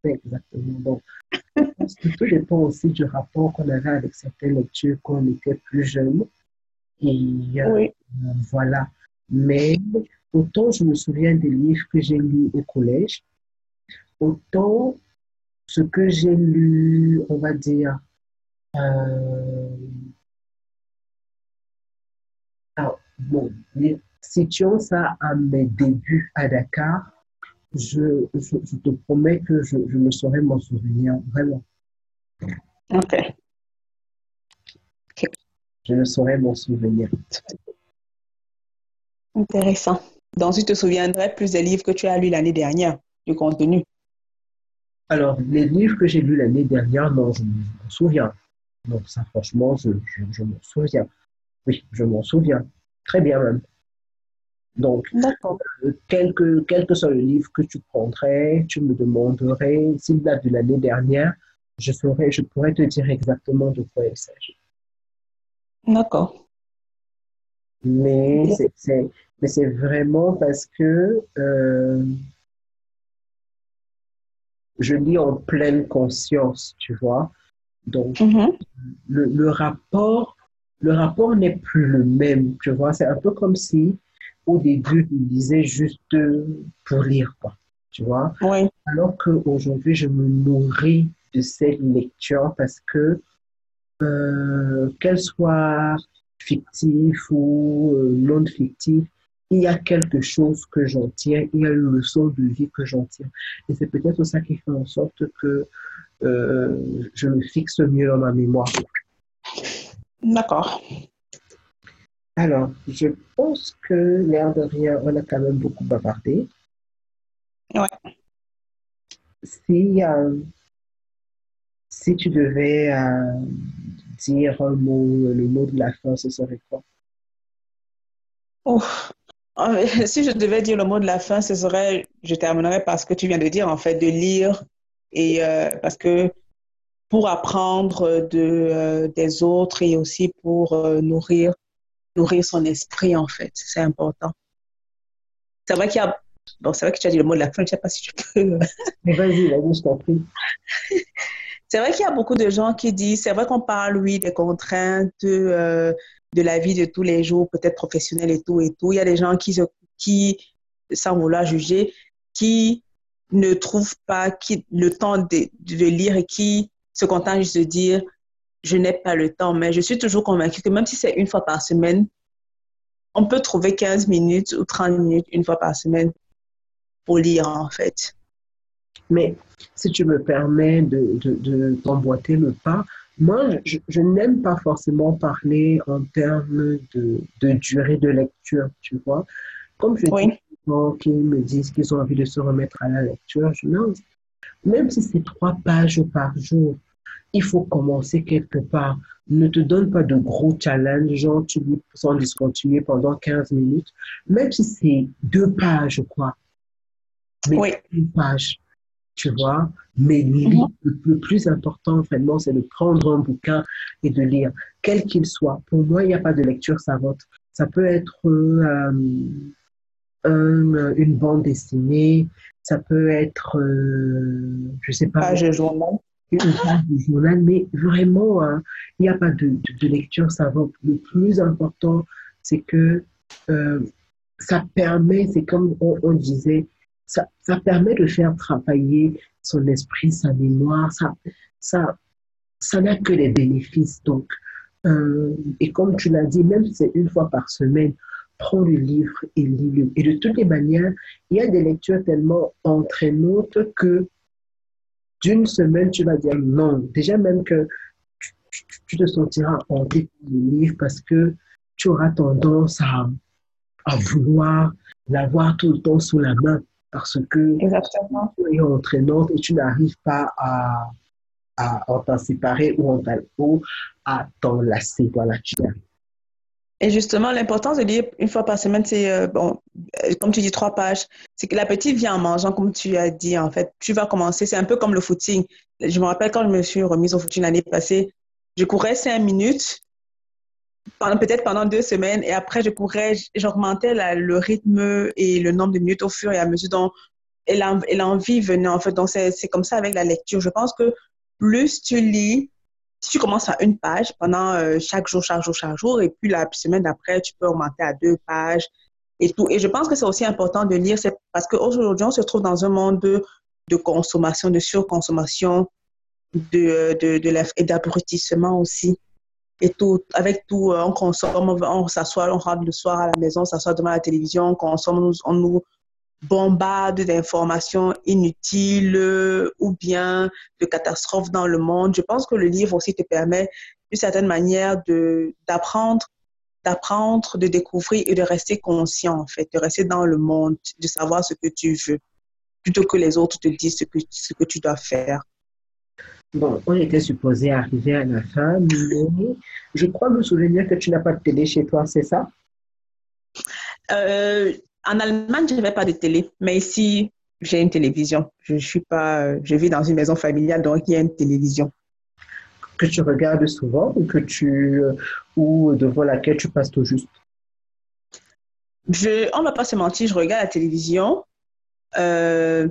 exactement. Donc, je pense que tout dépend aussi du rapport qu'on avait avec certaines lectures quand on était plus jeune. Et euh, voilà. Mais autant je me souviens des livres que j'ai lus au collège, autant ce que j'ai lu, on va dire, euh, alors, bon, situons ça à mes débuts à Dakar, je, je, te promets que je, je me saurais m'en souvenir, vraiment. Ok. Je ne saurais m'en souvenir. Intéressant. Donc, tu te souviendrais plus des livres que tu as lus l'année dernière, du contenu? Alors, les livres que j'ai lus l'année dernière, non, je m'en souviens. Donc, ça, franchement, je, je m'en souviens. Oui, je m'en souviens. Très bien même. Donc, euh, quel, que, quel, que, soit le livre que tu prendrais, tu me demanderais s'il date de l'année dernière, je, saurais, je pourrais te dire exactement de quoi il s'agit. D'accord. Mais c'est vraiment parce que euh, je lis en pleine conscience, tu vois. Donc, mm-hmm. le, le rapport, le rapport n'est plus le même, tu vois. C'est un peu comme si au début, je lisais juste pour lire, quoi. Tu vois? Oui. Alors qu'aujourd'hui, je me nourris de cette lecture parce que, euh, qu'elle soit fictive ou euh, non fictive, il y a quelque chose que j'en tiens, il y a une leçon de vie que j'en tiens. Et c'est peut-être ça qui fait en sorte que euh, je me fixe mieux dans ma mémoire. D'accord. Alors, je pense que l'air de rien, on a quand même beaucoup bavardé. Ouais. Si, euh, si tu devais euh, dire un mot, le mot de la fin, ce serait quoi? Oh. Si je devais dire le mot de la fin, ce serait, je terminerais par ce que tu viens de dire, en fait, de lire. Et euh, parce que pour apprendre de, euh, des autres et aussi pour euh, nourrir, nourrir son esprit, en fait, c'est important. C'est vrai qu'il y a. Bon, c'est vrai que tu as dit le mot de la fin, je ne sais pas si tu peux. Vas-y, vas-y, je t'en prie. C'est vrai qu'il y a beaucoup de gens qui disent, c'est vrai qu'on parle, oui, des contraintes euh, de la vie de tous les jours, peut-être professionnelles et tout et tout. Il y a des gens qui, qui sans vouloir juger, qui ne trouvent pas qui, le temps de, de lire et qui se contentent juste de dire, je n'ai pas le temps. Mais je suis toujours convaincue que même si c'est une fois par semaine, on peut trouver 15 minutes ou 30 minutes une fois par semaine pour lire, en fait. Mais si tu me permets de, de, t'emboîter le pas, moi, je, je n'aime pas forcément parler en termes de, de, durée de lecture, tu vois. Comme je dis, dis gens qui me disent qu'ils ont envie de se remettre à la lecture, je lance. Même si c'est trois pages par jour, il faut commencer quelque part. Ne te donne pas de gros challenges, genre tu lis sans discontinuer pendant 15 minutes, même si c'est deux pages, quoi. Mais oui. une page tu vois. Mais mhm. le, plus important, vraiment, c'est de prendre un bouquin et de lire, quel qu'il soit. Pour moi, il n'y a pas de lecture savante. Ça peut être euh, une bande dessinée, ça peut être, euh, je sais pas. Page journal. De journal, mais vraiment, hein, il n'y a pas de, de, lecture savante. Le plus important, c'est que euh, ça permet, c'est comme on disait, ça, ça, permet de faire travailler son esprit, sa mémoire. Ça, ça, ça n'a que des bénéfices. Donc, euh, et comme tu l'as dit, même si c'est une fois par semaine, prends le livre et lis-le. Et de toutes les manières, il y a des lectures tellement entraînantes que d'une semaine, tu vas dire non. Déjà même que tu, te sentiras hanté du livre parce que tu auras tendance à, à vouloir l'avoir tout le temps sous la main parce que Exactement. tu es entraînante et tu n'arrives pas à, à, t'en séparer ou, ou à t'en lasser. Voilà, tu Et justement, l'importance de lire une fois par semaine, c'est, euh, bon, euh, comme tu dis, trois pages. C'est que la petite vient en mangeant, comme tu as dit, en fait. Tu vas commencer, c'est un peu comme le footing. Je me rappelle quand je me suis remise au footing l'année passée, je courais cinq minutes peut-être pendant deux semaines et après je courais, j'augmentais le rythme et le nombre de minutes au fur et à mesure dont et l'envie venait en fait. Donc c'est comme ça avec la lecture. Je pense que plus tu lis, si tu commences à une page pendant euh, chaque jour, chaque jour, chaque jour, et puis la semaine d'après, tu peux augmenter à deux pages et tout. Et je pense que c'est aussi important de lire, parce qu'aujourd'hui, on se trouve dans un monde de, de consommation, de surconsommation, de, de, de et d'abrutissement aussi et tout, avec tout, euh, on consomme, on s'assoit, on rentre le soir à la maison, on s'assoit devant la télévision, on consomme, on nous bombarde d'informations inutiles euh, ou bien de catastrophes dans le monde. Je pense que le livre aussi te permet d'une certaine manière d'apprendre, d'apprendre, de découvrir et de rester conscient, en fait, de rester dans le monde, de savoir ce que tu veux, plutôt que les autres te disent ce que, ce que tu dois faire. Bon, on était supposé arriver à la fin, mais je crois me souvenir que tu n'as pas de télé chez toi, c'est ça? Euh, en Allemagne, je n'avais pas de télé, mais ici, j'ai une télévision. Je suis pas, je vis dans une maison familiale, donc il y a une télévision. Que tu regardes souvent ou que tu, ou devant laquelle tu passes tout juste? Je, on ne va pas se mentir, je regarde la télévision. Euh,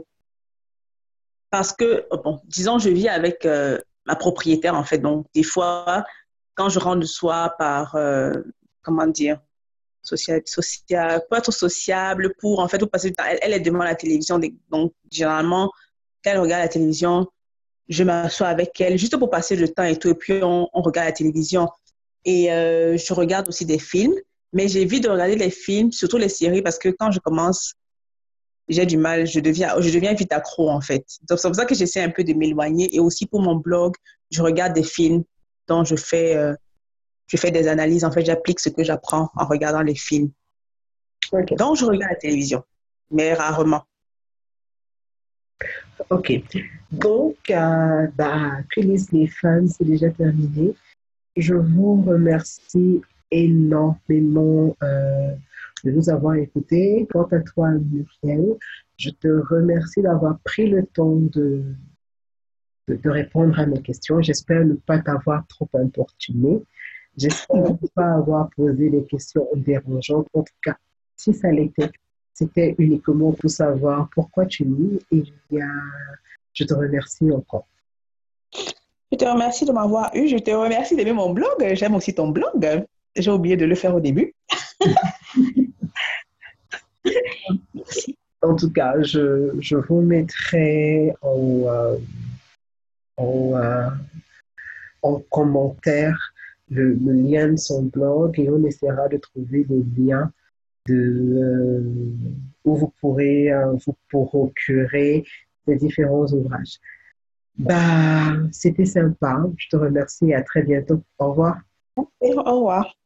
parce que, oh, bon, disons, je vis avec euh, ma propriétaire, en fait. Donc, des fois, quand je rentre le soir par, euh, comment dire, social, social, sociable, pour, en fait, passer du temps, elle, est devant la télévision. Donc, généralement, quand elle regarde la télévision, je m'assois avec elle juste pour passer le temps et tout. Et puis, on, regarde la télévision. Et euh, je regarde aussi des films. Mais j'évite de regarder les films, surtout les séries, parce que quand je commence j'ai du mal, je deviens, je deviens vite accro en fait. Donc c'est pour ça que j'essaie un peu de m'éloigner et aussi pour mon blog, je regarde des films dont je fais, euh, je fais des analyses. En fait, j'applique ce que j'apprends en regardant les films. Donc je regarde la télévision, mais rarement. Ok. Donc, euh, bah, les c'est déjà terminé. Je vous remercie énormément. Euh, de nous avoir écoutés. Quant à toi, Muriel, je te remercie d'avoir pris le temps de, de, répondre à mes questions. J'espère ne pas t'avoir trop importuné. J'espère ne pas avoir posé des questions dérangeantes. En tout cas, si ça l'était, c'était uniquement pour savoir pourquoi tu lis et je te remercie encore. Je te remercie de m'avoir eu. Je te remercie d'aimer mon blog. J'aime aussi ton blog. J'ai oublié de le faire au début. en tout cas, je, je vous mettrai en, euh, euh, en, commentaire le, lien de son blog et on essaiera de trouver des liens de, euh, où vous pourrez vous procurer les différents ouvrages. Bah, c'était sympa. Je te remercie et à très bientôt. Au revoir. Au revoir.